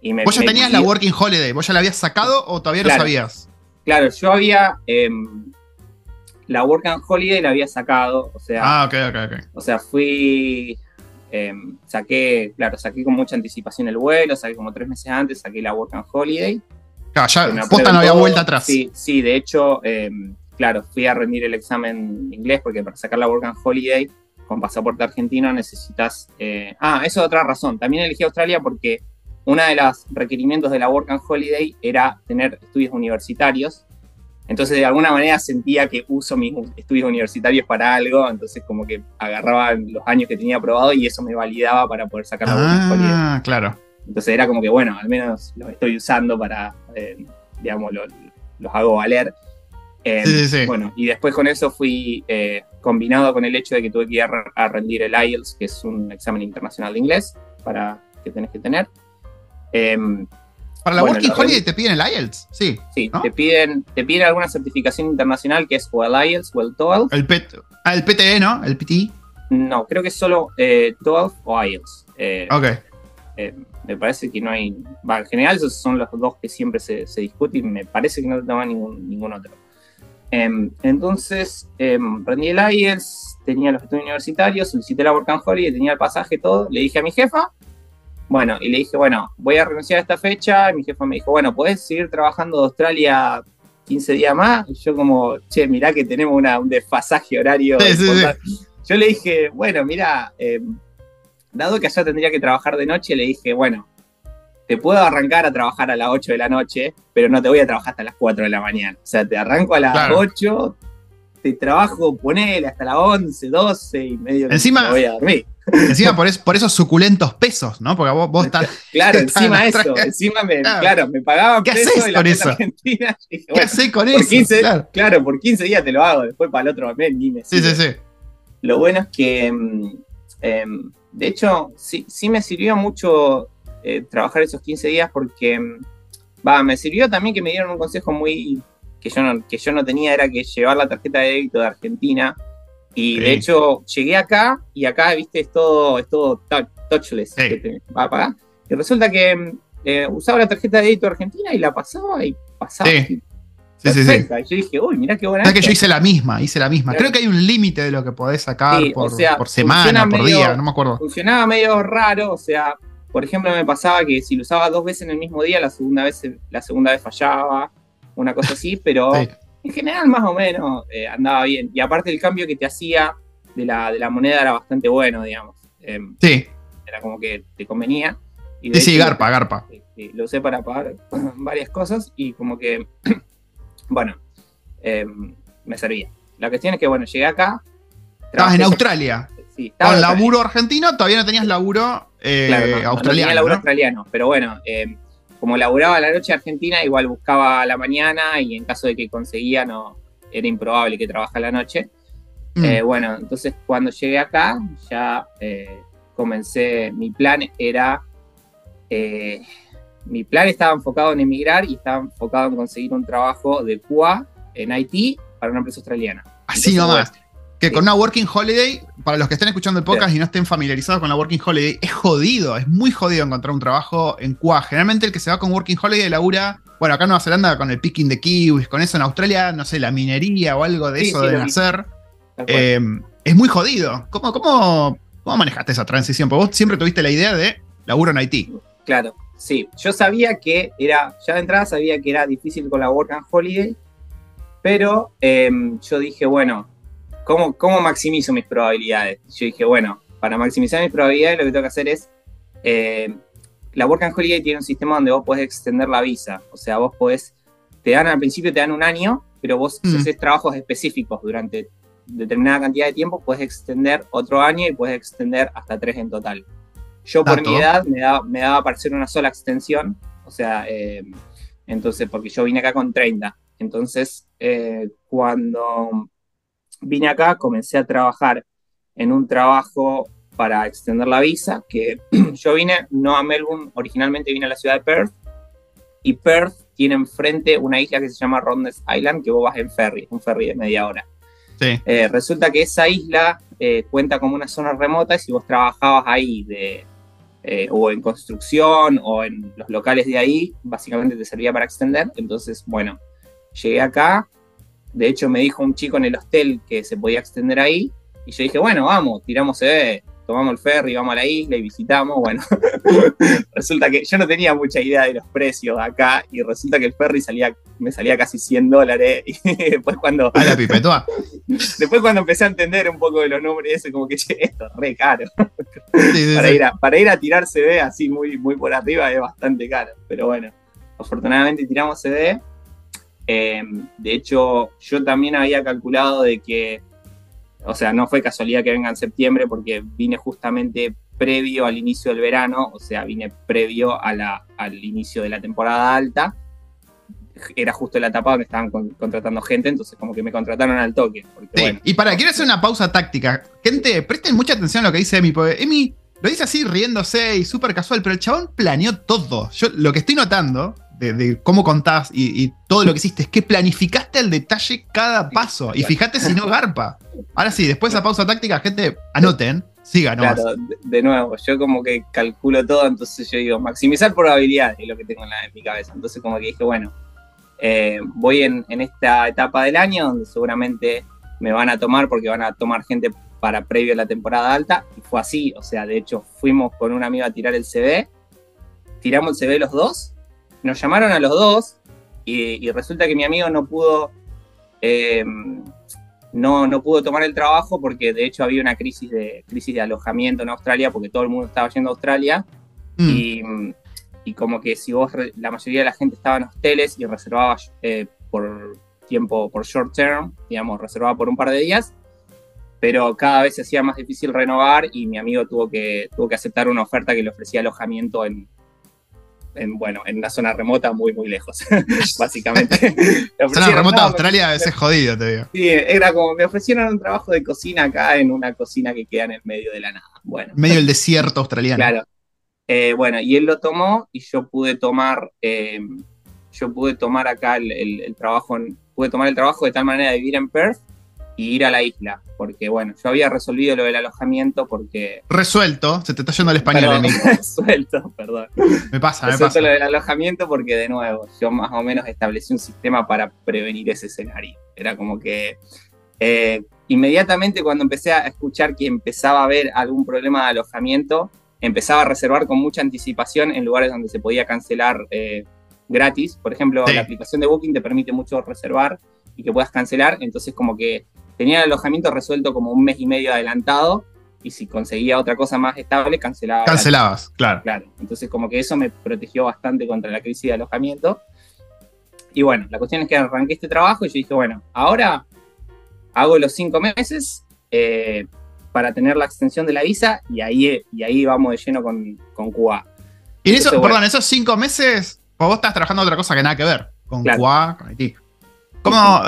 Y me, ¿Vos ya me tenías pidió- la Working Holiday? ¿Vos ya la habías sacado o todavía no Claro. sabías? Claro, yo había. em, la Work and Holiday la había sacado, o sea. Ah, ok, ok, ok. O sea, fui. eh, saqué, claro, saqué con mucha anticipación el vuelo, saqué como tres meses antes, saqué la Work and Holiday. Claro, ya, que me posta no había vuelta atrás. Sí, sí, de hecho, eh, claro, fui a rendir el examen inglés porque para sacar la Work and Holiday con pasaporte argentino necesitas. eh, ah, eso es otra razón. También elegí Australia porque uno de los requerimientos de la Work and Holiday era tener estudios universitarios. Entonces, de alguna manera sentía que uso mis estudios universitarios para algo. Entonces, como que agarraba los años que tenía aprobado y eso me validaba para poder sacar la Work and Holiday. Ah, claro. Entonces era como que, bueno, al menos los estoy usando para, eh, digamos, lo- los hago valer. Eh, Sí, sí, sí. Bueno, y después con eso fui eh, combinado con el hecho de que tuve que ir a, a rendir el IELTS, que es un examen internacional de inglés para que tenés que tener. Eh, ¿Para la Bueno, Working Holiday te piden el IELTS? Sí. Sí, ¿no? te, piden, te piden alguna certificación internacional que es o el IELTS o el TOEFL. El, PT ah, el PTE, ¿no? El PT. No, creo que es solo eh, TOEFL o IELTS. Eh, Ok. me parece que no hay. Va, en general, esos son los dos que siempre se, se discuten y me parece que no toman ningún, ningún otro. Em, entonces, em, rendí el IELTS, tenía los estudios universitarios, solicité la Work and Holiday, tenía el pasaje, todo. Le dije a mi jefa, bueno, y le dije, bueno, voy a renunciar a esta fecha. Y mi jefa me dijo, bueno, ¿puedes seguir trabajando de Australia 15 días más? Y yo, como, che, mirá que tenemos una- un desfasaje horario. Sí, sí, sí. importante". Yo le dije, bueno, mira, em, dado que allá tendría que trabajar de noche, le dije, bueno, te puedo arrancar a trabajar a las 8 de la noche, pero no te voy a trabajar hasta las 4 de la mañana. O sea, te arranco a las Claro. 8, te trabajo, ponele hasta las 11, 12 y medio Encima- me voy a dormir. Encima por, es- por esos suculentos pesos, ¿no? Porque vos, vos estás. Claro, Está encima en eso, encima me, Claro. claro. me pagaban ¿Qué peso haces de la con eso? argentina. Y dije, ¿Qué bueno, hacés con eso? 15, Claro. claro, por 15 días te lo hago, después para el otro mes ni me Sí, sí, sirve. sí. Lo bueno es que, em, de hecho, sí, sí me sirvió mucho eh, trabajar esos 15 días porque, mm, va, me sirvió también que me dieron un consejo muy que yo no, que yo no tenía, era que llevar la tarjeta de débito de Argentina. Y Sí. de hecho, llegué acá y acá, viste, es todo, es todo tou- touchless Sí. que te va a pagar. Y resulta que mm, eh, usaba la tarjeta de débito de Argentina y la pasaba y pasaba. Sí. Sí, sí. Y yo dije, uy, mirá qué buena. Sabes que esta". yo hice la misma, hice la misma. Creo que hay un límite de lo que podés sacar Sí, por, o sea, por semana, por medio- día, no me acuerdo. funcionaba medio raro, o sea, por ejemplo, me pasaba que si lo usaba dos veces en el mismo día, la segunda vez, la segunda vez fallaba, una cosa así, pero Sí. en general más o menos eh, andaba bien. Y aparte el cambio que te hacía de la, de la moneda era bastante bueno, digamos. Em, Sí, era como que te convenía. Y sí, sí, garpa, garpa. sí, sí, lo usé para pagar varias cosas y como que, bueno, em, me servía. La cuestión es que, bueno, llegué acá. Estabas en Australia. Sí, Con laburo argentino, todavía no tenías laburo eh, Claro, no, no, no australiano. tenía laburo ¿no? australiano, pero bueno, eh, como laburaba a la noche argentina, igual buscaba a la mañana y en caso de que conseguía, no era improbable que trabaje a la noche. Mm. Eh, bueno, entonces cuando llegué acá, ya comencé, mi plan era, mi plan estaba enfocado en emigrar y estaba enfocado en conseguir un trabajo de QA en IT para una empresa australiana. Así Entonces, nomás. Que sí. con una Working Holiday, para los que estén escuchando el podcast y no estén familiarizados con la Working Holiday, es jodido, es muy jodido encontrar un trabajo en QA. Generalmente el que se va con Working Holiday labura, bueno, acá en Nueva Zelanda con el picking de kiwis, con eso en Australia, no sé, la minería o algo de Sí, eso deben hacer. Eh, es muy jodido. ¿Cómo, cómo, ¿Cómo manejaste esa transición? Porque vos siempre tuviste la idea de laburo en Haití. Claro, sí. Yo sabía que era, ya de entrada sabía que era difícil con la Work and Holiday, pero em, yo dije, bueno, ¿cómo, ¿cómo maximizo mis probabilidades? Yo dije, bueno, para maximizar mis probabilidades lo que tengo que hacer es, em, la Work and Holiday tiene un sistema donde vos podés extender la visa, o sea, vos podés, te dan al principio, te dan un año, pero vos si Mm. haces trabajos específicos durante determinada cantidad de tiempo, puedes extender otro año y puedes extender hasta tres en total. Yo por mi edad me daba, me daba para hacer una sola extensión, o sea, eh, entonces, porque yo vine acá con 30. Entonces, eh, cuando vine acá, comencé a trabajar en un trabajo para extender la visa, que yo vine no a Melbourne, originalmente vine a la ciudad de Perth, y Perth tiene enfrente una isla que se llama Rondes Island, que vos vas en ferry, un ferry de media hora. Sí. Eh, resulta que esa isla eh, cuenta como una zona remota y si vos trabajabas ahí de, eh, o en construcción o en los locales de ahí, básicamente te servía para extender. Entonces, bueno, llegué acá. De hecho, me dijo un chico en el hostel que se podía extender ahí. Y yo dije, bueno, vamos, tiramos CD, tomamos el ferry, vamos a la isla y visitamos. Bueno, resulta que yo no tenía mucha idea de los precios acá y resulta que el ferry salía, me salía casi 100 dólares. Y después cuando A la pipetoa. Después cuando empecé a entender un poco de los nombres, eso como que che, esto es re caro. Sí, sí, Para sí. ir a, para ir a tirar CD así muy, muy por arriba es bastante caro. Pero bueno, afortunadamente tiramos CD. Eh, de hecho, yo también había calculado de que, o sea, no fue casualidad que venga en septiembre porque vine justamente previo al inicio del verano, o sea, vine previo a la, al inicio de la temporada alta. Era justo la etapa donde estaban con- contratando gente, entonces como que me contrataron al toque. Porque, Sí, bueno, Y para, quiero hacer una pausa táctica. Gente, presten mucha atención a lo que dice Emi, porque Emi lo dice así riéndose y súper casual, pero el chabón planeó todo. Yo lo que estoy notando de, cómo contás y, todo lo que hiciste es que planificaste al detalle cada paso. Y fíjate si no garpa. Ahora sí, después de esa pausa táctica, gente, anoten, sigan. Claro, de, nuevo, yo como que calculo todo, entonces yo digo, maximizar probabilidades es lo que tengo en, la, en mi cabeza. Entonces como que dije, bueno, eh, voy en, en esta etapa del año donde seguramente me van a tomar porque van a tomar gente para previo a la temporada alta, y fue así, o sea, de hecho fuimos con un amigo a tirar el CV, tiramos el CV los dos, nos llamaron a los dos, y, resulta que mi amigo no pudo, eh, no, no pudo tomar el trabajo porque de hecho había una crisis de, crisis de alojamiento en Australia, porque todo el mundo estaba yendo a Australia, mm. y, y, como que si vos, la mayoría de la gente estaba en hoteles y reservaba eh, por tiempo, por short term, digamos, reservaba por un par de días, pero cada vez se hacía más difícil renovar y mi amigo tuvo que, tuvo que aceptar una oferta que le ofrecía alojamiento en, en, bueno, en una zona remota muy, muy lejos, básicamente. zona remota de Australia a veces jodido, te digo. Sí, era como, me ofrecieron un trabajo de cocina acá en una cocina que queda en el medio de la nada. Bueno. Medio del desierto australiano. Claro. Eh, bueno, y él lo tomó y yo pude tomar, eh, yo pude tomar acá el, el trabajo, pude tomar el trabajo de tal manera de vivir en Perth y ir a la isla, porque bueno, yo había resolvido lo del alojamiento porque... Resuelto, se te está yendo el español. Resuelto, perdón. Me pasa, Resuelto me pasa. lo del alojamiento porque de nuevo, yo más o menos establecí un sistema para prevenir ese escenario. Era como que eh, inmediatamente cuando empecé a escuchar que empezaba a haber algún problema de alojamiento, empezaba a reservar con mucha anticipación en lugares donde se podía cancelar eh, gratis. Por ejemplo, la aplicación de Booking te permite mucho reservar y que puedas cancelar, entonces como que tenía el alojamiento resuelto como un mes y medio adelantado y si conseguía otra cosa más estable, cancelaba. Cancelabas, claro. Claro, entonces como que eso me protegió bastante contra la crisis de alojamiento. Y bueno, la cuestión es que arranqué este trabajo y yo dije, bueno, ahora hago los cinco meses eh, para tener la extensión de la visa y ahí, y ahí vamos de lleno con, con Cuba. Y en eso, perdón, esos cinco meses, vos estás trabajando otra cosa que nada que ver con Cuba, con Haití. ¿Cómo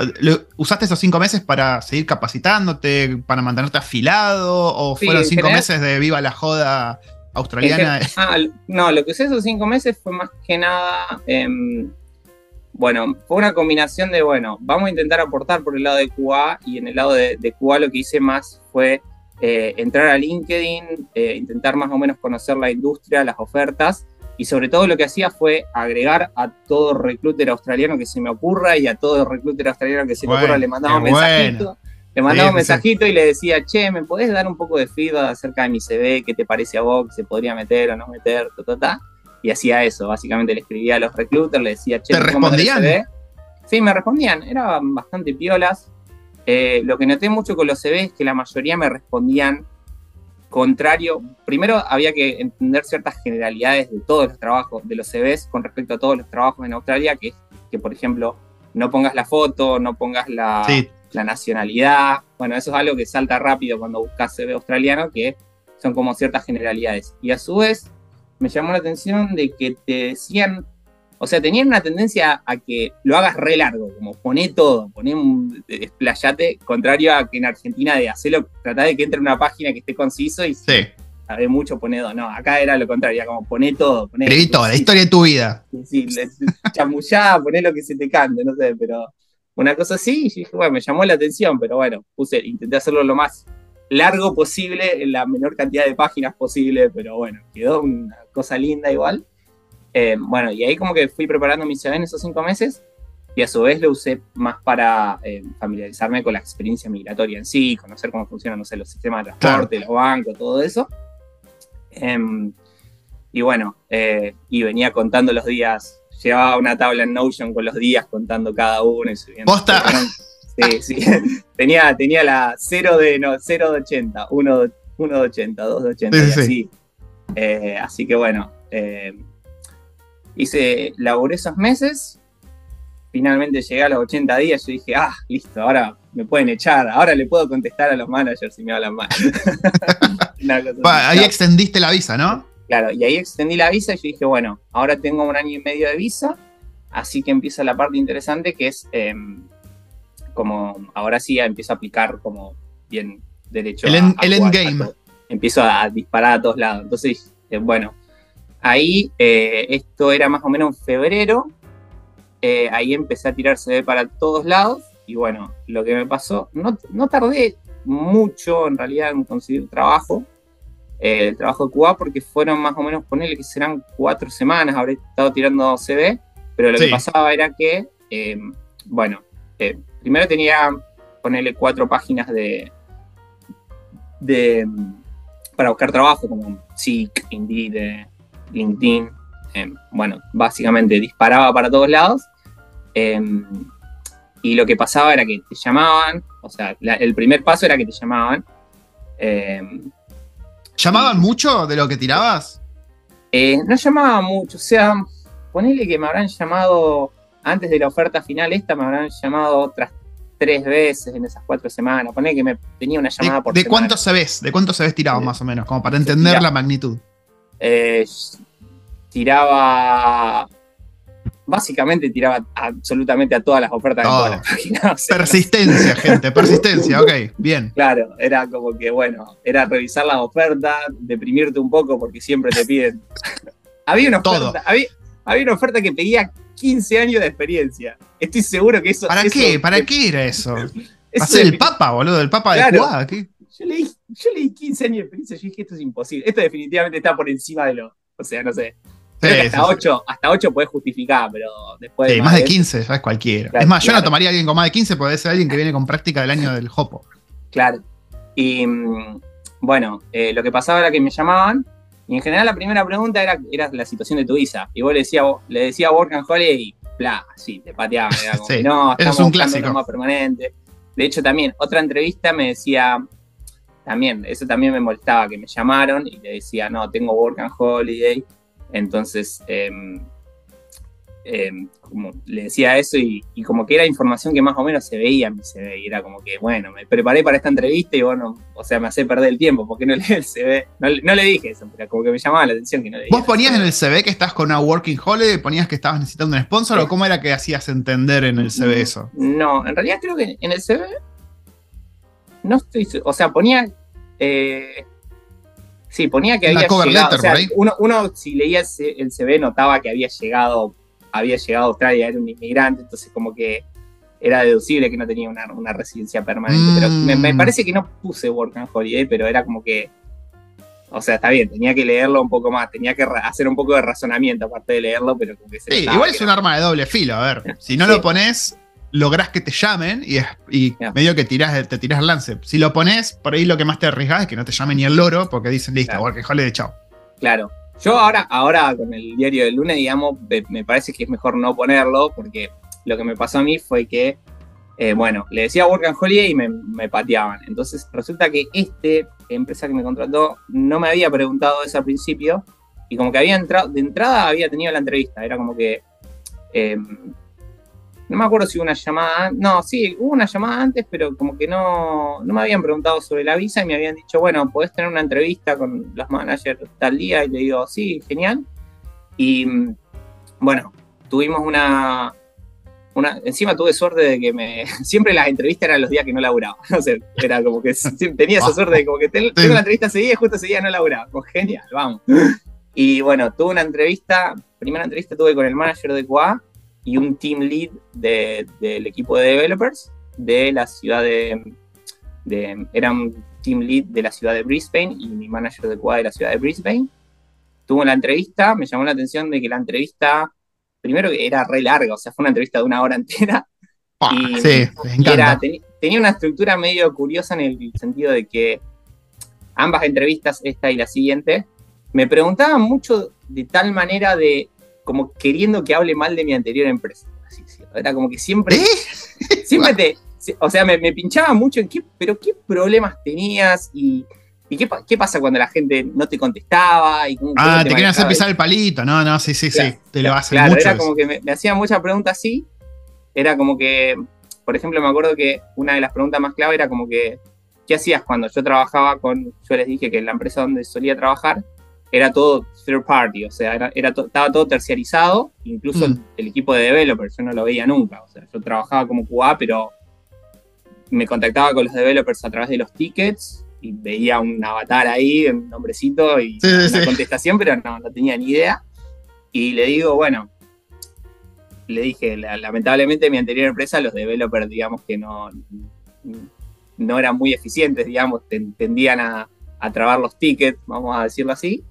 usaste esos cinco meses para seguir capacitándote, para mantenerte afilado? ¿O fueron cinco meses de viva la joda australiana? ah, no, lo que usé esos cinco meses fue más que nada. Em, bueno, fue una combinación de, bueno, vamos a intentar aportar por el lado de QA y en el lado de, de QA lo que hice más fue eh, entrar a LinkedIn, eh, intentar más o menos conocer la industria, las ofertas y sobre todo lo que hacía fue agregar a todo recluter australiano que se me ocurra y a todo recluter australiano que se me ocurra le mandaba un mensajito. Le mandaba un mensajito y le decía, che, ¿me podés dar un poco de feedback acerca de mi CV? ¿Qué te parece a vos? ¿Se podría meter o no meter? Y hacía eso, básicamente le escribía a los recluiters, le decía, che, ¿te respondían? Sí, me respondían, eran bastante piolas. Eh, lo que noté mucho con los CV es que la mayoría me respondían contrario, primero había que entender ciertas generalidades de todos los trabajos, de los CVs con respecto a todos los trabajos en Australia, que es que, por ejemplo, no pongas la foto, no pongas la, la nacionalidad. Bueno, eso es algo que salta rápido cuando buscas CV australiano, que son como ciertas generalidades. Y a su vez, me llamó la atención de que te decían o sea, tenían una tendencia a que lo hagas re largo, como poné todo, poné un desplayate, contrario a que en Argentina de hacerlo, tratar de que entre una página que esté conciso y sí. sabe mucho, poné todo. No, acá era lo contrario, como poné todo. Poné, Escribí todo, la historia de tu vida. Sí, chamullá, poné lo que se te cante, no sé, pero una cosa así, y dije, bueno, me llamó la atención, pero bueno, puse, intenté hacerlo lo más largo posible, en la menor cantidad de páginas posible, pero bueno, quedó una cosa linda igual. Eh, bueno, y ahí como que fui preparando mi CV en esos cinco meses y a su vez lo usé más para eh, familiarizarme con la experiencia migratoria en sí, conocer cómo funcionan, no sé, los sistemas de transporte, los bancos, todo eso. Em, y bueno, eh, y venía contando los días, llevaba una tabla en Notion con los días contando cada uno y subiendo. ¿Posta? Sí, sí. tenía, tenía la 0 de, no, 0 de 80, 1 de, 80, 2 de 80, y así. así que bueno, Hice, laburé esos meses, finalmente llegué a los 80 días, yo dije, ah, listo, ahora me pueden echar, ahora le puedo contestar a los managers si me hablan mal. ahí extendiste la visa, ¿no? Claro, y ahí extendí la visa y yo dije, bueno, ahora tengo un año y medio de visa, así que empieza la parte interesante que es em, como, ahora sí empiezo a aplicar como bien derecho. El, el endgame. empiezo a disparar a todos lados. Entonces, eh, bueno, ahí eh, esto era más o menos en febrero, eh, ahí empecé a tirar CD para todos lados. Y bueno, lo que me pasó, no, no tardé mucho en realidad en conseguir trabajo, el trabajo de Cuba, porque fueron más o menos, ponerle que serán cuatro semanas, habré estado tirando CD, pero lo que pasaba era que, bueno, primero tenía, ponerle cuatro páginas de, de para buscar trabajo, como Seek, Indeed, eh, LinkedIn. Em, bueno, básicamente disparaba para todos lados. Em, y lo que pasaba era que te llamaban, o sea, el primer paso era que te llamaban. Em, ¿Llamaban mucho de lo que tirabas? Eh, no llamaban mucho, o sea, ponele que me habrán llamado antes de la oferta final esta, me habrán llamado otras tres veces en esas cuatro semanas. Poné que me tenía una llamada ¿De, por ¿De cuánto se ves? ¿De cuánto se ves tirado más o menos? Como para entender la magnitud. Eh, tiraba. Básicamente tiraba absolutamente a todas las ofertas de todas las páginas. persistencia, gente, persistencia, ok, bien. Claro, era como que, bueno, era revisar las ofertas, deprimirte un poco porque siempre te piden. había una oferta, había, había una oferta que pedía 15 años de experiencia. Estoy seguro que eso. ¿Para qué? ¿Para qué era eso? ¿Va a ser el Papa, boludo? ¿El Papa de Cuba? Yo leí, yo leí 15 años de experiencia y dije, esto es imposible. Esto definitivamente está por encima de lo. O sea, no sé. hasta, 8, hasta 8 podés justificar, pero después. Sí, más, de 15, ya es cualquiera. es más, yo no tomaría a alguien con más de 15 porque ser alguien que viene con práctica del año del Hopo. Claro. Y mm, bueno, eh, lo que pasaba era que me llamaban y en general la primera pregunta era, era la situación de tu visa. Y vos le decías le decía a Work and y bla, sí, te pateaban. Era como, no, estamos es un clásico. más permanente. De hecho, también, otra entrevista me decía, también, eso también me molestaba, que me llamaron y le decía, no, tengo Work and Holiday. Entonces, eh, como le decía eso y, como que era información que más o menos se veía en mi CV y era como que, bueno, me preparé para esta entrevista y bueno, o sea, me hace perder el tiempo porque no leí el CV. No, le dije eso, pero como que me llamaba la atención que no le ¿Vos ponías en el CV que estás con una Working Holiday? ¿Ponías que estabas necesitando un sponsor o cómo era que hacías entender en el CV eso? No, en realidad creo que en el CV no estoy, o sea, ponía... Eh, Sí, ponía que había llegado. Uno, uno, si leía el CV, notaba que había llegado había llegado a Australia, era un inmigrante, entonces como que era deducible que no tenía una, residencia permanente. Pero me, mm. parece que no puse Work and Holiday, pero era como que. O sea, está bien, tenía que leerlo un poco más, tenía que hacer un poco de razonamiento aparte de leerlo, pero como que se Sí, igual es un arma de doble filo, a ver. Si no lo pones, lográs que te llamen y, y medio que tirás, te tirás el lance. Si lo pones, por ahí lo que más te arriesgas es que no te llamen ni el loro porque dicen, listo, Work and Holiday, chao. Claro, yo ahora, ahora con el diario del lunes, digamos, me parece que es mejor no ponerlo porque lo que me pasó a mí fue que, eh, bueno, le decía Work and Holiday y me, pateaban. Entonces resulta que este empresa que me contrató no me había preguntado eso al principio y como que había entrado, de entrada había tenido la entrevista. Era como que eh, no me acuerdo si hubo una llamada, no, sí, hubo una llamada antes, pero como que no, no me habían preguntado sobre la visa y me habían dicho, bueno, podés tener una entrevista con los managers tal día, y le digo, sí, genial. Y bueno, tuvimos una, una, encima tuve suerte de que me. Siempre las entrevistas eran los días que no laburaba. No sé, era como que tenía esa suerte de como que tengo la entrevista día y justo ese día no laburaba. Pues genial, vamos. Y bueno, tuve una entrevista, primera entrevista tuve con el manager de QA y un team lead del equipo de developers de la ciudad de, Era un team lead de la ciudad de Brisbane y mi manager de QA de la ciudad de Brisbane. Tuvo la entrevista, me llamó la atención de que la entrevista, primero que era re larga, o sea, fue una entrevista de una hora entera. y, sí, tenía una estructura medio curiosa en el sentido de que ambas entrevistas, esta y la siguiente, me preguntaban mucho de tal manera de como queriendo que hable mal de mi anterior empresa. Así, era como que siempre, ¿Eh? siempre te, o sea, me, pinchaba mucho en qué, pero qué problemas tenías y, qué, pasa cuando la gente no te contestaba. Y ah, te, quieren hacer pisar el palito, no, no, sí, sí, sí, te lo hacen claro, Era como que me, me hacían muchas preguntas así, era como que, por ejemplo, me acuerdo que una de las preguntas más clave era como que, ¿qué hacías cuando yo trabajaba con, yo les dije que la empresa donde solía trabajar, era todo third party, o sea, era, estaba todo terciarizado, incluso mm. el, equipo de developers, yo no lo veía nunca, o sea, yo trabajaba como QA, pero me contactaba con los developers a través de los tickets y veía un avatar ahí, un nombrecito y una contestación, pero no, no tenía ni idea. Y le digo, bueno, le dije, lamentablemente mi anterior empresa, los developers, digamos que no, no eran muy eficientes, digamos, tendían a, a trabar los tickets, vamos a decirlo así.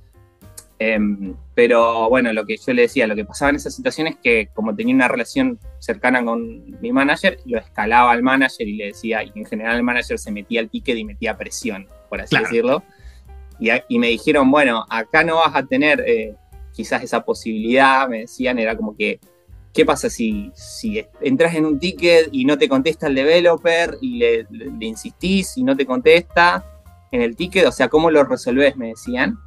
Em, pero bueno, lo que yo le decía, lo que pasaba en esa situación es que como tenía una relación cercana con mi manager, lo escalaba al manager y le decía, y en general el manager se metía al ticket y metía presión, por así decirlo. Y, y, me dijeron, bueno, acá no vas a tener eh, quizás esa posibilidad, me decían, era como que, ¿qué pasa si, si entras en un ticket y no te contesta el developer y le, le insistís y no te contesta en el ticket? O sea, ¿cómo lo resolvés? Me decían.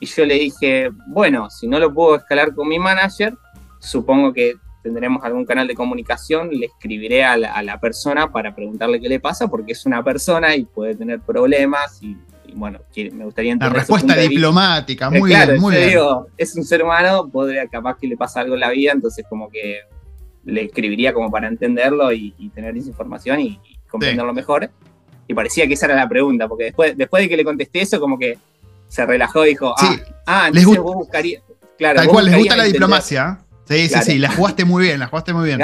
Y yo le dije, bueno, si no lo puedo escalar con mi manager, supongo que tendremos algún canal de comunicación, le escribiré a la, persona para preguntarle qué le pasa, porque es una persona y puede tener problemas y, bueno, me gustaría entender. La respuesta diplomática, muy bien, muy bien. Digo, es un ser humano, podría capaz que le pasa algo en la vida, entonces como que le escribiría como para entenderlo y, tener esa información y, comprenderlo mejor. Y parecía que esa era la pregunta, porque después, después de que le contesté eso, como que se relajó y dijo, ah, ah entonces vos buscarías. Claro, Tal cual, les gusta la diplomacia. Sí, sí, sí, la jugaste muy bien, la jugaste muy bien.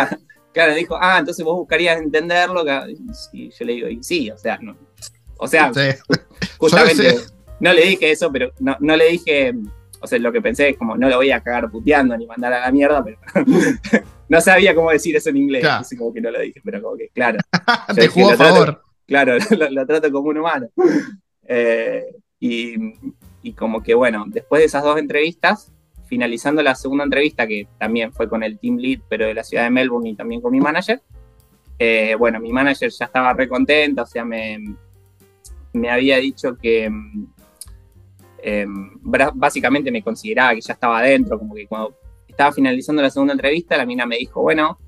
Claro, dijo, ah, entonces vos buscarías entenderlo. Y yo le digo, y sí, o sea, no. O sea, justamente, no le dije eso, pero no, no le dije, o sea, lo que pensé es como, no lo voy a cagar puteando ni mandar a la mierda, pero no sabía cómo decir eso en inglés, así como que no lo dije, pero como que, claro. Te jugó a favor. claro, lo, trato como un humano. Eh, y, como que bueno, después de esas dos entrevistas, finalizando la segunda entrevista, que también fue con el team lead, pero de la ciudad de Melbourne y también con mi manager, eh, bueno, mi manager ya estaba re contenta, o sea, me, me había dicho que em, básicamente me consideraba que ya estaba adentro, como que cuando estaba finalizando la segunda entrevista, la mina me dijo, bueno,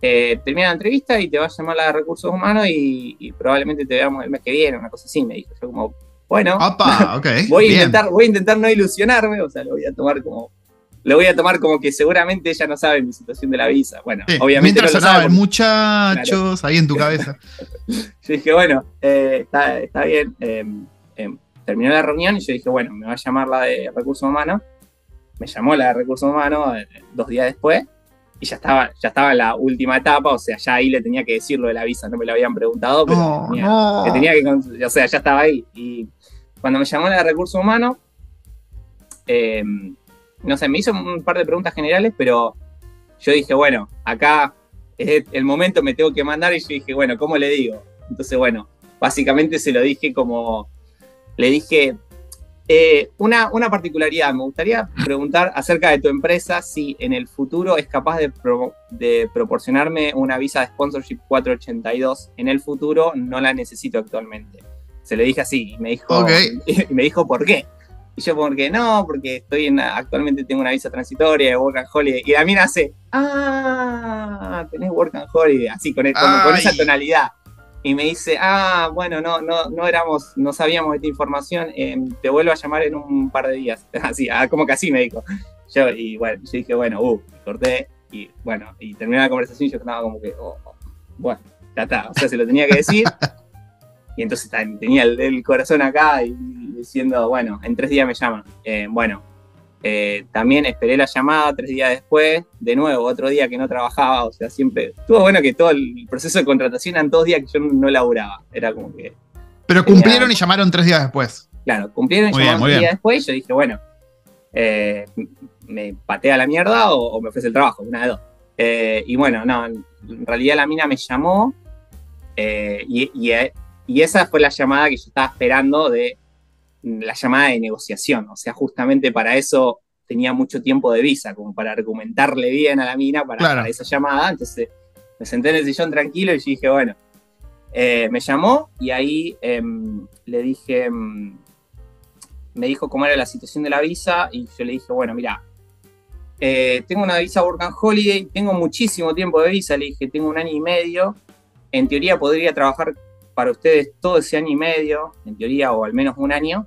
eh, termina la entrevista y te va a llamar la de recursos humanos y, y, probablemente te veamos el mes que viene, una cosa así, me dijo. Yo como, bueno, voy, a intentar, voy a intentar no ilusionarme, o sea, lo voy a tomar como lo voy a tomar como que seguramente ella no sabe mi situación de la visa. Bueno, obviamente no lo sabe. muchachos ahí en tu cabeza. yo dije, bueno, eh, está, bien. Em, terminó la reunión y yo dije, bueno, me va a llamar la de recursos humanos. Me llamó la de recursos humanos eh, dos días después y ya estaba, ya estaba en la última etapa, o sea, ya ahí le tenía que decir lo de la visa, no me lo habían preguntado, pero tenía, que, o sea, ya estaba ahí. Y cuando me llamó la de recursos humanos, eh, no sé, me hizo un par de preguntas generales, pero yo dije, bueno, acá es el momento, me tengo que mandar, y yo dije, bueno, ¿cómo le digo? Entonces, bueno, básicamente se lo dije como, le dije, eh, una, una, particularidad, me gustaría preguntar acerca de tu empresa, si en el futuro es capaz de, de, proporcionarme una visa de sponsorship 482, en el futuro no la necesito actualmente. Se le dije así y me dijo, y me dijo ¿por qué? Y yo porque no, porque estoy en, actualmente tengo una visa transitoria de Work and Holiday. Y a mí nace, ah, tenés Work and Holiday, así con, con, esa tonalidad. Y me dice, ah, bueno, no, no, no éramos, no sabíamos esta información, em, te vuelvo a llamar en un par de días. Así, ah, como que así me dijo. Yo, y bueno, yo dije, bueno, uh, corté, y bueno, y terminé la conversación y yo estaba como que, oh, oh, bueno, ya está, o sea, se lo tenía que decir. Y entonces tenía el, corazón acá y, diciendo, bueno, en tres días me llaman. Eh, bueno, eh, también esperé la llamada tres días después, de nuevo, otro día que no trabajaba, o sea, siempre. Estuvo bueno que todo el proceso de contratación eran dos días que yo no laburaba. Era como que. Pero cumplieron y llamaron tres días después. Claro, cumplieron y llamaron tres días después. Y yo dije, bueno, eh, me patea la mierda o, me ofrece el trabajo, una de dos. y bueno, no, en realidad la mina me llamó y, y, y esa fue la llamada que yo estaba esperando de la llamada de negociación. O sea, justamente para eso tenía mucho tiempo de visa, como para argumentarle bien a la mina para, esa llamada. Entonces me senté en el sillón tranquilo y dije, bueno, eh, me llamó y ahí em, le dije, em, me dijo cómo era la situación de la visa y yo le dije, bueno, mira, eh, tengo una visa Work and Holiday, tengo muchísimo tiempo de visa, le dije, tengo un año y medio, en teoría podría trabajar para ustedes todo ese año y medio, en teoría, o al menos un año.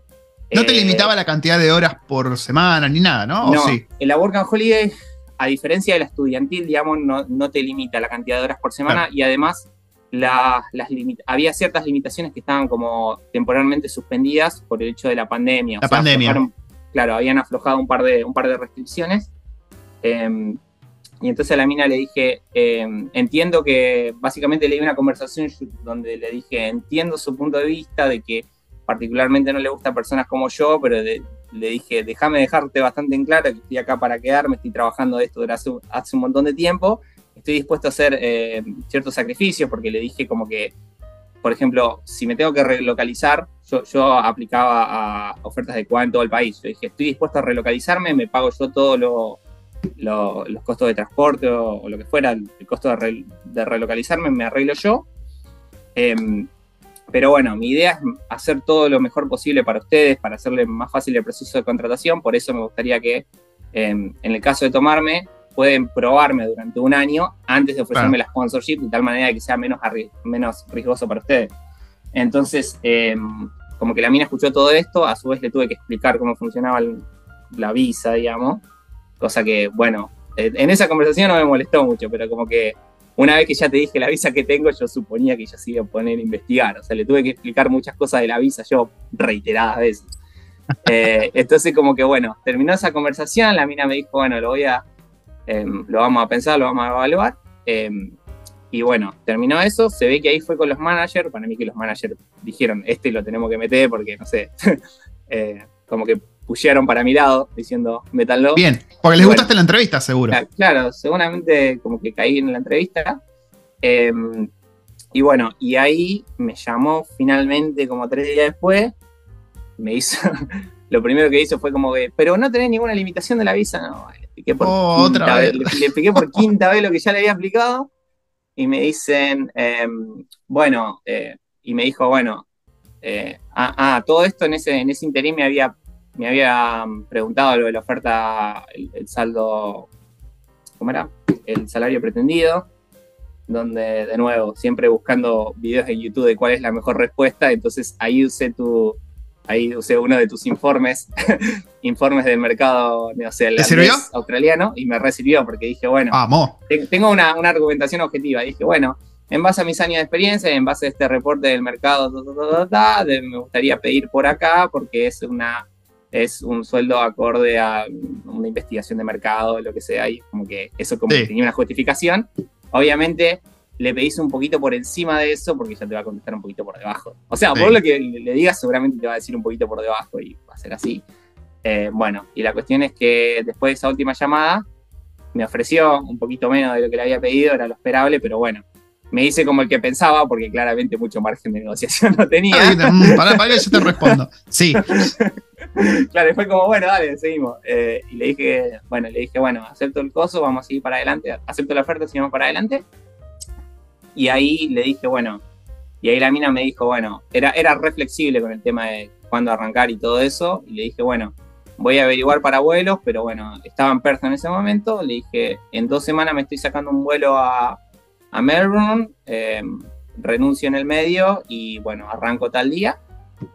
No te eh, limitaba la cantidad de horas por semana ni nada, ¿no? No, sí? en la Work and Holiday, a diferencia de la estudiantil, digamos, no, te limita la cantidad de horas por semana y además las había ciertas limitaciones que estaban como temporalmente suspendidas por el hecho de la pandemia. La pandemia. claro, habían aflojado un par de, un par de restricciones. Em, y entonces a la mina le dije, em, entiendo que, básicamente le di una conversación donde le dije, entiendo su punto de vista de que particularmente no le gustan personas como yo, pero le dije, déjame dejarte bastante en claro que estoy acá para quedarme, estoy trabajando de esto hace, hace un montón de tiempo, estoy dispuesto a hacer eh, ciertos sacrificios, porque le dije como que, por ejemplo, si me tengo que relocalizar, yo, yo aplicaba a ofertas de CUA en todo el país, yo dije, estoy dispuesto a relocalizarme, me pago yo todo lo, los costos de transporte o, lo que fuera, el, costo de, de, relocalizarme, me arreglo yo. Em, pero bueno, mi idea es hacer todo lo mejor posible para ustedes, para hacerle más fácil el proceso de contratación. Por eso me gustaría que, em, en el caso de tomarme, pueden probarme durante un año antes de ofrecerme la sponsorship, de tal manera que sea menos, menos riesgoso para ustedes. Entonces, em, como que la mina escuchó todo esto, a su vez le tuve que explicar cómo funcionaba la visa, digamos. Cosa que, bueno, en esa conversación no me molestó mucho, pero como que una vez que ya te dije la visa que tengo, yo suponía que ya se iba a poner a investigar. O sea, le tuve que explicar muchas cosas de la visa yo reiteradas veces. Eh, entonces, como que bueno, terminó esa conversación, la mina me dijo, bueno, lo voy a, em, lo vamos a pensar, lo vamos a evaluar. Em, y bueno, terminó eso, se ve que ahí fue con los managers, para mí que los managers dijeron, este lo tenemos que meter porque, no sé, eh, como que pusieron para mi lado diciendo, métanlo. Bien, porque les gustaste la entrevista, seguro. Claro, seguramente como que caí en la entrevista. Em, y bueno, y ahí me llamó finalmente como tres días después, me hizo, lo primero que hizo fue como que, pero no tenés ninguna limitación de la visa, no, le expliqué por, oh, quinta, otra vez. Le, expliqué por quinta vez lo que ya le había explicado, y me dicen, em, bueno, eh, y me dijo, bueno, eh, ah, ah, todo esto en ese, en ese interín me había me había preguntado lo de la oferta, el, saldo, ¿cómo era? El salario pretendido, donde de nuevo, siempre buscando videos en YouTube de cuál es la mejor respuesta, entonces ahí usé tu, ahí usé uno de tus informes, informes del mercado australiano, y me recibió porque dije, bueno, tengo una, una, argumentación objetiva, dije, bueno, en base a mis años de experiencia, en base a este reporte del mercado, me gustaría pedir por acá porque es una es un sueldo acorde a una investigación de mercado, lo que sea, y como que eso como que tenía una justificación. Obviamente le pedís un poquito por encima de eso porque ya te va a contestar un poquito por debajo. O sea, por lo que le digas seguramente te va a decir un poquito por debajo y va a ser así. Eh, bueno, y la cuestión es que después de esa última llamada me ofreció un poquito menos de lo que le había pedido, era lo esperable, pero bueno, me hice como el que pensaba, porque claramente mucho margen de negociación no tenía. para, para que yo te respondo. Sí. claro, fue como, bueno, dale, seguimos. Eh, y le dije, bueno, le dije, bueno, acepto el coso, vamos a seguir para adelante, acepto la oferta, seguimos para adelante. Y ahí le dije, bueno, y ahí la mina me dijo, bueno, era, era reflexible con el tema de cuándo arrancar y todo eso. Y le dije, bueno, voy a averiguar para vuelos, pero bueno, estaba en Perth en ese momento. Le dije, en dos semanas me estoy sacando un vuelo a, a Melbourne, eh, renuncio en el medio y bueno, arranco tal día.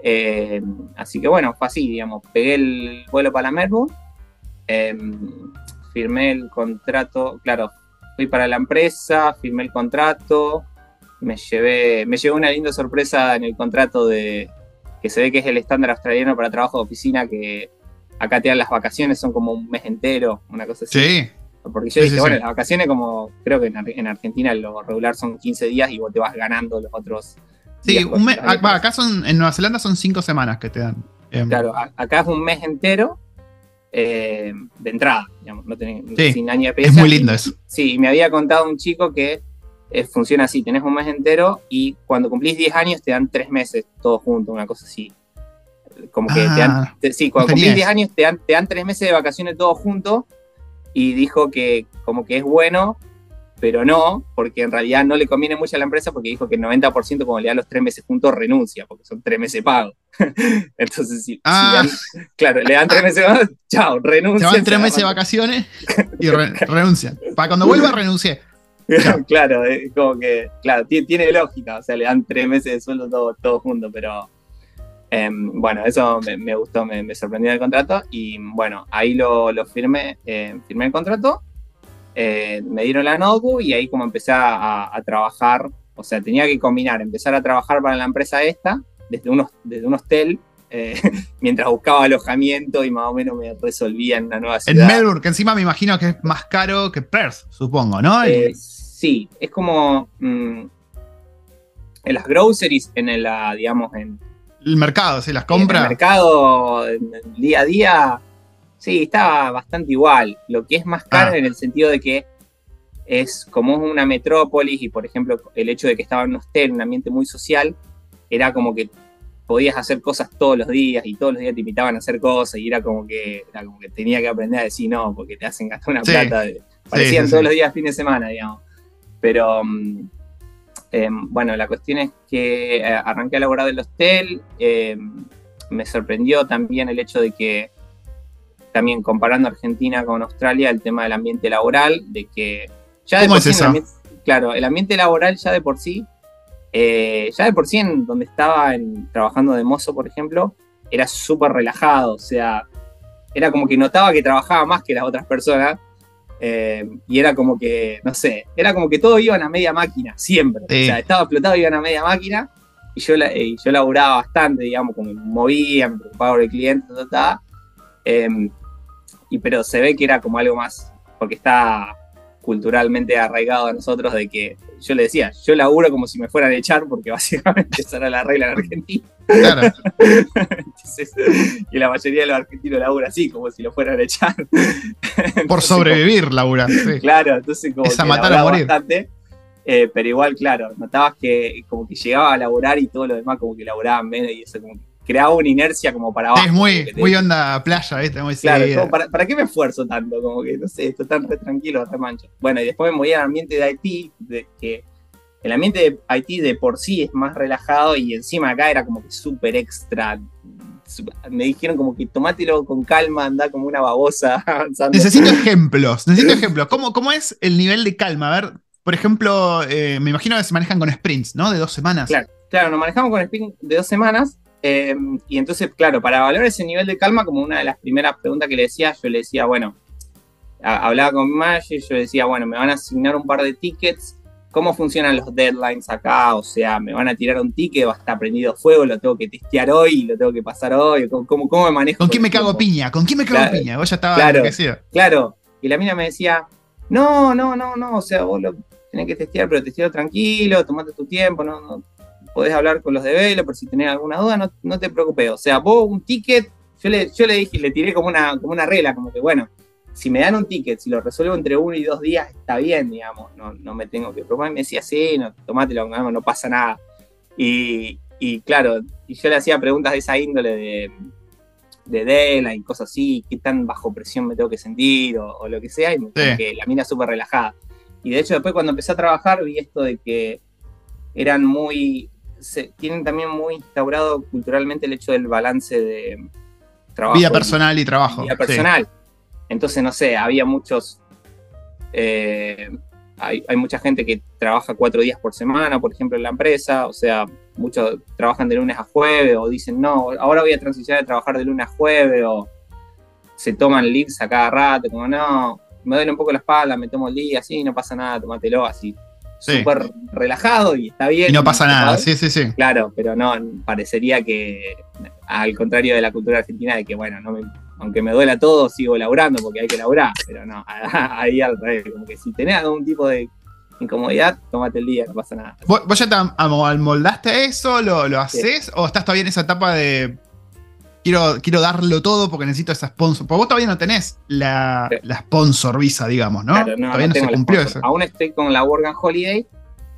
Eh, así que bueno, fue así, digamos, pegué el vuelo para Melbourne, eh, firmé el contrato, claro, fui para la empresa, firmé el contrato, me llevé, me llevé una linda sorpresa en el contrato de que se ve que es el estándar australiano para trabajo de oficina que acá te dan las vacaciones, son como un mes entero, una cosa así. Sí. Porque yo dije, bueno, las vacaciones como creo que en, Argentina lo regular son 15 días y vos te vas ganando los otros. Sí, un mes, acá son, en Nueva Zelanda son 5 semanas que te dan. Em, claro, acá es un mes entero eh, de entrada, digamos, no tenés, sin año de Es muy lindo eso. Sí, me había contado un chico que eh, funciona así, tenés un mes entero y cuando cumplís 10 años te dan 3 meses todos juntos, una cosa así. Como que te dan, ah, sí, cuando cumplís 10 años te dan, te dan 3 meses de vacaciones todos juntos y dijo que como que es bueno, pero no, porque en realidad no le conviene mucho a la empresa porque dijo que el 90% como le dan los tres meses juntos renuncia, porque son tres meses pagos. Entonces, si, ah. claro, le dan tres meses más, chao, renuncia. Se van tres meses de vacaciones y renuncian. Para cuando vuelva, renuncie. claro, es como que, claro, tiene, lógica, o sea, le dan tres meses de sueldo todos todo juntos, pero Em, bueno, eso me, gustó, me, sorprendió el contrato y bueno, ahí lo, firmé, eh, firmé el contrato, eh, me dieron la notebook y ahí como empecé a, trabajar O sea, tenía que combinar, empezar a trabajar para la empresa esta, desde, unos, desde un hostel, eh, mientras buscaba alojamiento y más o menos me resolvía en una nueva ciudad. En Melbourne, que encima me imagino que es más caro que Perth, supongo, ¿no? Eh, sí, es como mm, en las groceries, en la, digamos, en el mercado, sí, las compras. En el mercado, en el día a día, sí, estaba bastante igual. Lo que es más caro ah. en el sentido de que es como una metrópolis y, por ejemplo, el hecho de que estaba en un hostel, un ambiente muy social, era como que podías hacer cosas todos los días y todos los días te invitaban a hacer cosas y era como que, era como que tenía que aprender a decir no, porque te hacen gastar una plata. parecían todos los días fin de semana, digamos. Pero mm, em, bueno, la cuestión es que eh, arranqué a laborar del hostel. Em, me sorprendió también el hecho de que, también comparando Argentina con Australia, el tema del ambiente laboral, de que ya de ¿Cómo es eso? claro, el ambiente laboral ya de por sí eh, ya de por sí, en donde estaba trabajando de mozo, por ejemplo, era súper relajado, o sea, era como que notaba que trabajaba más que las otras personas. Eh, y era como que, no sé, era como que todos iban a media máquina, siempre. O sea, estaba explotado, iban a media máquina. Y yo, eh, yo laburaba bastante, digamos, como me movía, me preocupaba por el cliente, em, y pero se ve que era como algo más, porque está culturalmente arraigado a nosotros de que yo le decía, yo laburo como si me fueran a echar, porque básicamente esa era la regla en Argentina. Claro. y la mayoría de los argentinos labura así, como si lo fueran a echar. Por sobrevivir, labura. Claro, entonces como que matar a morir. Bastante, eh, pero igual, claro, notabas que como que llegaba a laburar y todo lo demás como que laburaban menos y eso como que creaba una inercia como para abajo. Es muy, muy onda playa, ¿viste? Muy claro, para, qué me esfuerzo tanto? Como que, no sé, esto tan re tranquilo, re mancho. Bueno, y después me voy al ambiente de Haití, de que el ambiente de Haití de por sí es más relajado y encima acá era como que súper extra. Me dijeron como que tomátelo con calma, anda como una babosa avanzando. Necesito ejemplos, necesito ejemplos. ¿Cómo, ¿Cómo es el nivel de calma? A ver, por ejemplo, eh, me imagino que se manejan con sprints, ¿no? De dos semanas. Claro, claro, nos manejamos con sprints de dos semanas eh, y entonces, claro, para valorar ese nivel de calma, como una de las primeras preguntas que le decía, yo le decía, bueno, hablaba con manager, yo le decía, bueno, me van a asignar un par de tickets, ¿cómo funcionan los deadlines acá? O sea, me van a tirar un ticket, va a estar prendido fuego, lo tengo que testear hoy, lo tengo que pasar hoy, ¿cómo, cómo, me manejo? ¿Con quién me cago piña? ¿Con quién me cago piña? Vos ya estaba claro, claro, y la mina me decía, no, no, no, no, o sea, vos lo tenés que testear, pero testear tranquilo, tomate tu tiempo, no, no podés hablar con los developers si tenés alguna duda, no, no te preocupes. O sea, vos un ticket, yo le, yo le dije, le tiré como una, como una regla, como que bueno, si me dan un ticket, si lo resuelvo entre uno y dos días, está bien, digamos, no, no me tengo que preocupar. me decía, sí, no, tomátelo, no, no pasa nada. Y, y, claro, y yo le hacía preguntas de esa índole de, de Dela y cosas así, qué tan bajo presión me tengo que sentir o, lo que sea, y me que la mina súper relajada. Y de hecho después cuando empecé a trabajar vi esto de que eran muy, tienen también muy instaurado culturalmente el hecho del balance de trabajo. Vida personal y, trabajo. Vida personal. Entonces, no sé, había muchos. Eh, hay, mucha gente que trabaja cuatro días por semana, por ejemplo, en la empresa. O sea, muchos trabajan de lunes a jueves o dicen, no, ahora voy a transicionar a trabajar de lunes a jueves o se toman leads a cada rato, como no, me duele un poco la espalda, me tomo el día, así, no pasa nada, tómatelo así súper relajado y está bien. Y no pasa nada, sí, sí, sí. Claro, pero no, parecería que al contrario de la cultura argentina, de que bueno, no aunque me duela todo, sigo laburando porque hay que laburar, pero no, ahí al revés, como que si tenés algún tipo de incomodidad, tómate el día, no pasa nada. ¿Vos, ya te amoldaste eso? ¿Lo, lo haces? ¿O estás todavía en esa etapa de quiero, quiero darlo todo porque necesito esa sponsor. Porque vos todavía no tenés la, sponsor visa, digamos, ¿no? todavía no, se cumplió eso. Aún estoy con la Work Holiday.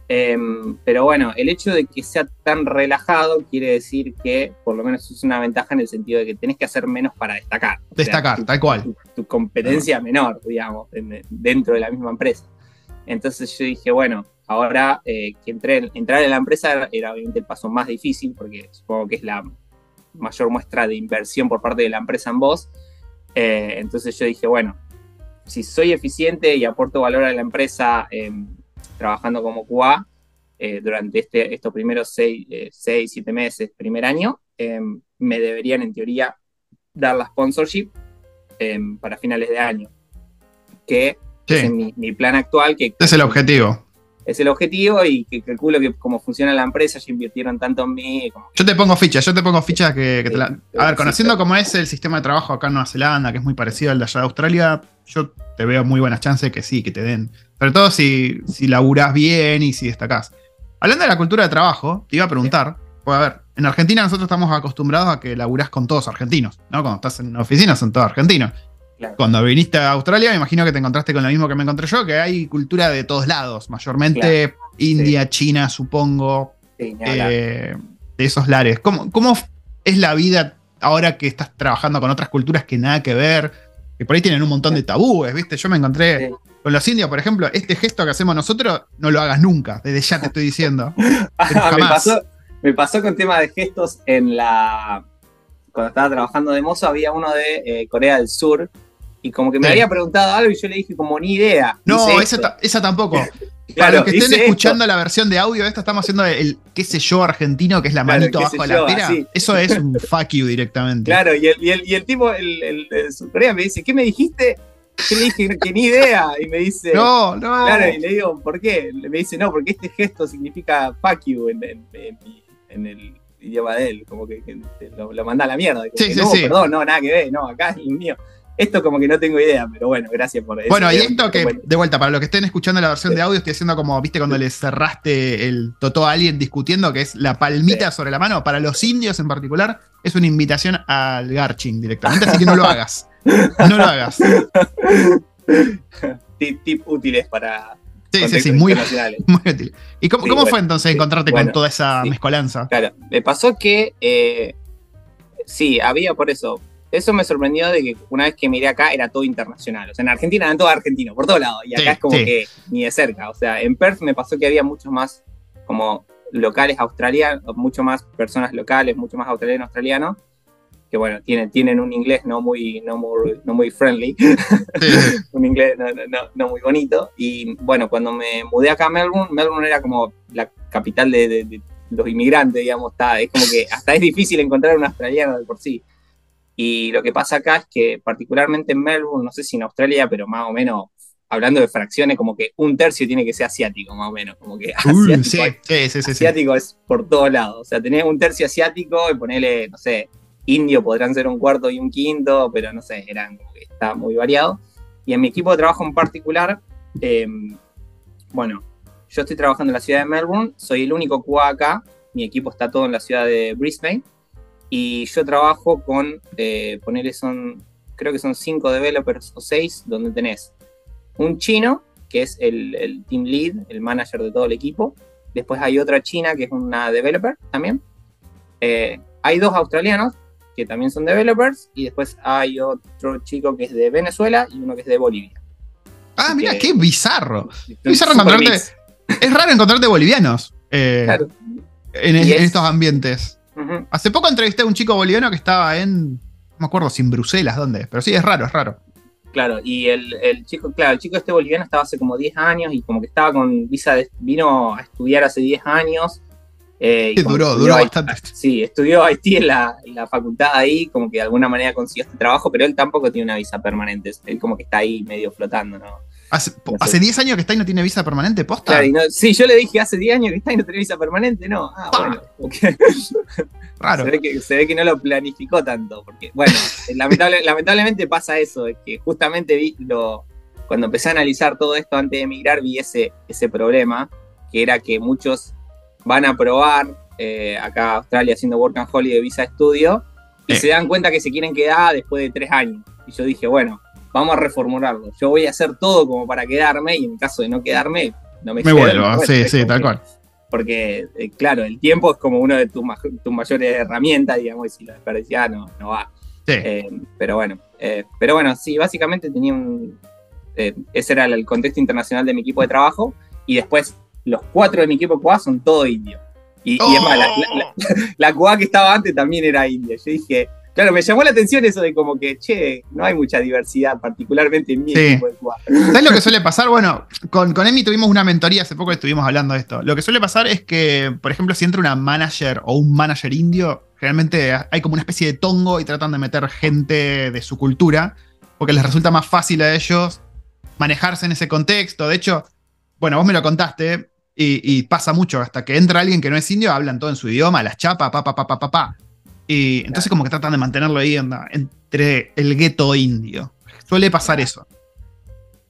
Em, pero bueno, el hecho de que sea tan relajado quiere decir que por lo menos es una ventaja en el sentido de que tenés que hacer menos para destacar. Destacar, tal cual. Tu, competencia menor, digamos, dentro de la misma empresa. Entonces yo dije, bueno, ahora eh, que entré, entrar en la empresa era obviamente el paso más difícil, porque supongo que es la mayor muestra de inversión por parte de la empresa en vos. Eh, entonces yo dije, bueno, si soy eficiente y aporto valor a la empresa em, trabajando como QA eh, durante este, estos primeros 6, 7 eh, meses, primer año, em, me deberían en teoría dar la sponsorship em, para finales de año. Que es mi, plan actual. Que, es el objetivo. Es el objetivo y que calculo que como funciona la empresa, ya invirtieron tanto en mí. Yo te pongo fichas, yo te pongo fichas que, te la... A ver, conociendo cómo es el sistema de trabajo acá en Nueva Zelanda, que es muy parecido al de allá de Australia, yo te veo muy buenas chances que sí, que te den. Sobre todo si, si laburás bien y si destacás. Hablando de la cultura de trabajo, te iba a preguntar, pues a ver, en Argentina nosotros estamos acostumbrados a que laburás con todos argentinos, ¿no? Cuando estás en una oficina son todos argentinos. Cuando viniste a Australia, me imagino que te encontraste con lo mismo que me encontré yo, que hay cultura de todos lados, mayormente India, China, supongo, eh, de esos lares. ¿Cómo, ¿Cómo es la vida ahora que estás trabajando con otras culturas que nada que ver, que por ahí tienen un montón de tabúes, ¿viste? Yo me encontré con los indios, por ejemplo, este gesto que hacemos nosotros, no lo hagas nunca, desde ya te estoy diciendo. me, pasó, me pasó con tema de gestos en la. Cuando estaba trabajando de mozo, había uno de eh, Corea del Sur y como que me había preguntado algo y yo le dije como ni idea. No, esa, esa, tampoco. Para los que estén escuchando la versión de audio de esta, estamos haciendo el, qué sé yo argentino, que es la manito abajo de la pera. Eso es un fuck you directamente. Claro, y el, y el, y el tipo, el, el, el me dice, ¿qué me dijiste? Yo le dije que ni idea. Y me dice. No, no. Claro, y le digo, ¿por qué? Me dice, no, porque este gesto significa fuck you en, en, en, el idioma de él. Como que, lo, lo, manda a la mierda. sí, sí, no, sí. perdón, no, nada que ver, no, acá es el mío. Esto como que no tengo idea, pero bueno, gracias por eso. Bueno, y esto que, de vuelta, para los que estén escuchando la versión de audio, estoy haciendo como, viste, cuando le cerraste el totó a alguien discutiendo, que es la palmita sobre la mano. Para los indios en particular, es una invitación al garching directamente, así que no lo hagas. No lo hagas. tip, útiles para. Sí, sí, sí, muy, muy útil. ¿Y cómo, fue entonces encontrarte con toda esa mezcolanza? Claro, me pasó que. Eh, sí, había por eso eso me sorprendió de que una vez que miré acá era todo internacional. O sea, en Argentina eran todo argentino, por todos lados. Y acá es como que ni de cerca. O sea, en Perth me pasó que había muchos más como locales australianos, mucho más personas locales, mucho más australianos australianos, que bueno, tienen, tienen un inglés no muy, no muy, no muy friendly, un inglés no, no, no, muy bonito. Y bueno, cuando me mudé acá a Melbourne, Melbourne era como la capital de, de los inmigrantes, digamos, está, es como que hasta es difícil encontrar un australiano de por sí. Y lo que pasa acá es que particularmente en Melbourne, no sé si en Australia, pero más o menos hablando de fracciones, como que un tercio tiene que ser asiático, más o menos. Como que asiático, es por todos lados. O sea, tenés un tercio asiático y ponele, no sé, indio podrán ser un cuarto y un quinto, pero no sé, eran, está muy variado. Y en mi equipo de trabajo en particular, em, bueno, yo estoy trabajando en la ciudad de Melbourne, soy el único QA acá, mi equipo está todo en la ciudad de Brisbane, y yo trabajo con, eh, ponerle son, creo que son cinco developers o seis, donde tenés un chino, que es el, team lead, el manager de todo el equipo. Después hay otra china, que es una developer también. Eh, hay dos australianos, que también son developers. Y después hay otro chico que es de Venezuela y uno que es de Bolivia. Ah, mira, qué bizarro. bizarro encontrarte. Es raro encontrarte bolivianos eh, en, estos ambientes. Hace poco entrevisté a un chico boliviano que estaba en. No me acuerdo si en Bruselas, ¿dónde? Pero sí, es raro, es raro. Claro, y el, chico, claro, el chico este boliviano estaba hace como 10 años y como que estaba con visa, de, vino a estudiar hace 10 años. Eh, sí, duró, duró bastante. Sí, estudió Haití en la, en la, facultad ahí, como que de alguna manera consiguió este trabajo, pero él tampoco tiene una visa permanente, él como que está ahí medio flotando, ¿no? Hace, 10 años que está y no tiene visa permanente, posta. sí, yo le dije hace 10 años que está y no tiene visa permanente, no. Ah, bueno. Raro. Se ve, que, se ve, que, no lo planificó tanto, porque, bueno, lamentablemente pasa eso, es que justamente vi lo, cuando empecé a analizar todo esto antes de emigrar, vi ese, ese problema, que era que muchos van a probar eh, acá a Australia haciendo Work and Holiday de visa estudio y se dan cuenta que se quieren quedar después de tres años. Y yo dije, bueno, vamos a reformularlo. Yo voy a hacer todo como para quedarme y en caso de no quedarme, no me Me vuelvo, sí, sí, tal cual. Porque, eh, claro, el tiempo es como una de tus, mayores herramientas, digamos, y si lo desperdicias no, no va. Sí. Eh, pero bueno, eh, pero bueno, sí, básicamente tenía un... ese era el contexto internacional de mi equipo de trabajo y después los cuatro de mi equipo QA son todo indio. Y, y es más, la, la, QA que estaba antes también era india. Yo dije, Claro, me llamó la atención eso de como que, che, no hay mucha diversidad, particularmente en mi equipo de ¿Sabes lo que suele pasar? Bueno, con, con Emi tuvimos una mentoría, hace poco estuvimos hablando de esto. Lo que suele pasar es que, por ejemplo, si entra una manager o un manager indio, generalmente hay como una especie de tongo y tratan de meter gente de su cultura, porque les resulta más fácil a ellos manejarse en ese contexto. De hecho, bueno, vos me lo contaste, Y, pasa mucho, hasta que entra alguien que no es indio, hablan todo en su idioma, las chapas, pa, pa, pa, pa, pa, pa. Y entonces como que tratan de mantenerlo ahí entre el gueto indio. Suele pasar eso.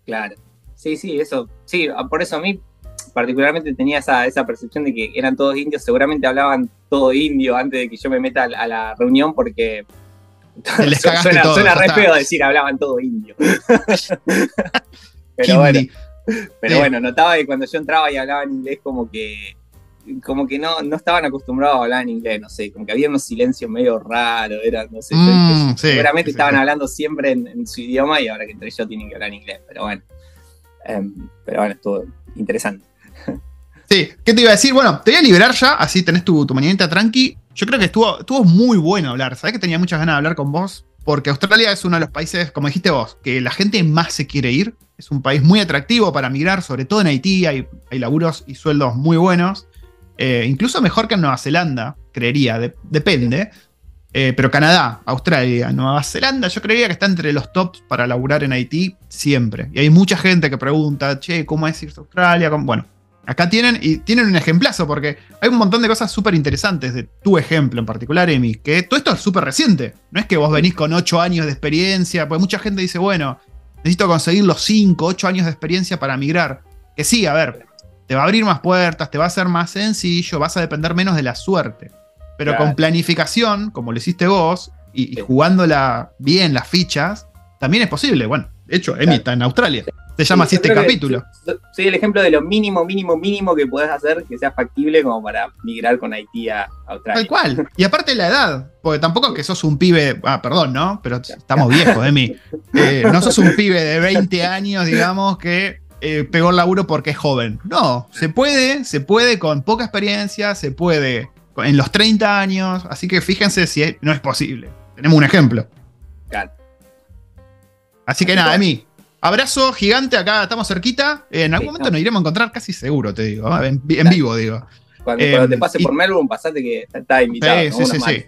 Claro. Sí, sí, eso. Sí, por eso a mí particularmente tenía esa, esa percepción de que eran todos indios. Seguramente hablaban todo indio antes de que yo me meta a la reunión porque suena, suena re feo decir hablaban todo indio. pero bueno, pero bueno, notaba que cuando yo entraba y hablaba en inglés como que como que no, no estaban acostumbrados a hablar en inglés, no sé, como que había unos silencios medio raros, era, no sé, mm, seguramente estaban hablando siempre en, su idioma y ahora que entre yo tienen que hablar en inglés, pero bueno, em, pero bueno, estuvo interesante. Sí, ¿qué te iba a decir? Bueno, te voy a liberar ya, así tenés tu, tu mañanita tranqui. Yo creo que estuvo, estuvo muy bueno hablar. Sabés que tenía muchas ganas de hablar con vos. Porque Australia es uno de los países, como dijiste vos, que la gente más se quiere ir. Es un país muy atractivo para migrar, sobre todo en Haití. Hay, hay laburos y sueldos muy buenos. Eh, incluso mejor que en Nueva Zelanda, creería. depende. Eh, pero Canadá, Australia, Nueva Zelanda, yo creería que está entre los tops para laburar en Haití siempre. Y hay mucha gente que pregunta, che, ¿cómo es irse a Australia? Bueno, Acá tienen, y tienen un ejemplazo, porque hay un montón de cosas súper interesantes de tu ejemplo en particular, Emi, que todo esto es súper reciente. No es que vos venís con 8 años de experiencia, porque mucha gente dice, bueno, necesito conseguir los 5, 8 años de experiencia para migrar. Que sí, a ver, te va a abrir más puertas, te va a ser más sencillo, vas a depender menos de la suerte. Pero con planificación, como lo hiciste vos, y, jugándola bien las fichas, también es posible. Bueno, de hecho, Emi está en Australia. Se llama así este capítulo. Soy el ejemplo de lo mínimo, mínimo, mínimo que podés hacer que sea factible como para migrar con Haití a Australia. Tal cual. Y aparte la edad, porque tampoco es que sos un pibe, ah, perdón, ¿no? Pero estamos viejos, Emi. Eh, no sos un pibe de 20 años, digamos, que eh, pegó el laburo porque es joven. No, se puede, se puede con poca experiencia, se puede en los 30 años, así que fíjense si no es posible. Tenemos un ejemplo. Claro. Así que nada, Emi, Abrazo gigante acá, estamos cerquita. En algún momento nos iremos a encontrar casi seguro, te digo. En, vivo, digo. Cuando, te em, pase por Melbourne, pasate que está invitado. Sí, sí, sí.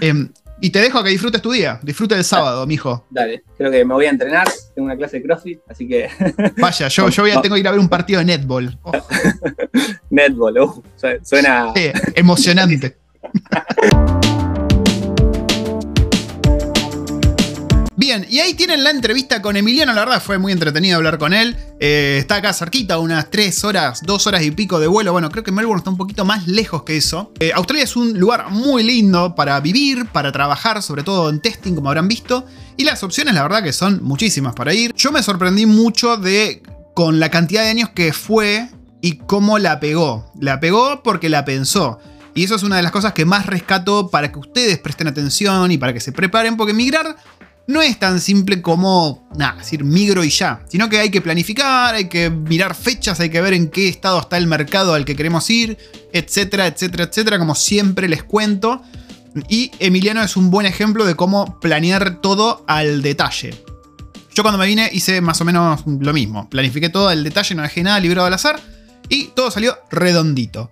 Em, y te dejo que disfrutes tu día. Disfrute del sábado, mijo. Dale, creo que me voy a entrenar. Tengo una clase de CrossFit, así que. Vaya, yo, yo voy a, tengo que ir a ver un partido de netball. netball, uh, suena. emocionante. Bien, y ahí tienen la entrevista con Emiliano, la verdad fue muy entretenido hablar con él. Eh, está acá cerquita, unas 3 horas, 2 horas y pico de vuelo. Bueno, creo que Melbourne está un poquito más lejos que eso. Eh, Australia es un lugar muy lindo para vivir, para trabajar, sobre todo en testing, como habrán visto. Y las opciones, la verdad que son muchísimas para ir. Yo me sorprendí mucho de con la cantidad de años que fue y cómo la pegó. La pegó porque la pensó. Y eso es una de las cosas que más rescato para que ustedes presten atención y para que se preparen, porque migrar no es tan simple como, nada, decir migro y ya, sino que hay que planificar, hay que mirar fechas, hay que ver en qué estado está el mercado al que queremos ir, etcétera, etcétera, etcétera, como siempre les cuento. Y Emiliano es un buen ejemplo de cómo planear todo al detalle. Yo cuando me vine hice más o menos lo mismo. Planifiqué todo al detalle, no dejé nada librado al azar y todo salió redondito.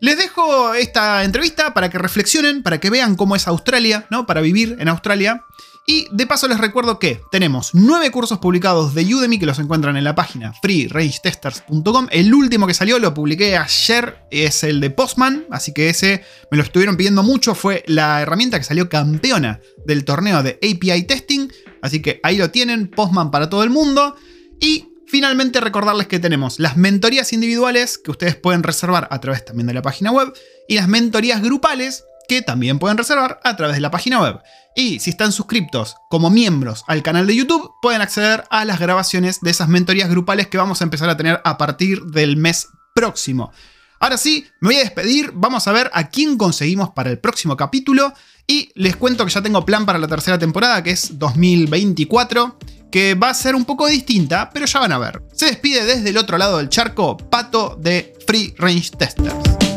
Les dejo esta entrevista para que reflexionen, para que vean cómo es Australia, ¿no? Para vivir en Australia. Y de paso les recuerdo que tenemos nueve cursos publicados de Udemy que los encuentran en la página freerangetesters.com. El último que salió lo publiqué ayer, es el de Postman, así que ese me lo estuvieron pidiendo mucho, fue la herramienta que salió campeona del torneo de API Testing, así que ahí lo tienen, Postman para todo el mundo. Y Finalmente recordarles que tenemos las mentorías individuales que ustedes pueden reservar a través también de la página web y las mentorías grupales que también pueden reservar a través de la página web. Y si están suscriptos como miembros al canal de YouTube, pueden acceder a las grabaciones de esas mentorías grupales que vamos a empezar a tener a partir del mes próximo. Ahora sí, me voy a despedir, vamos a ver a quién conseguimos para el próximo capítulo y les cuento que ya tengo plan para la tercera temporada, que es 2024, que va a ser un poco distinta, pero ya van a ver. Se despide desde el otro lado del charco Pato de Free Range Testers.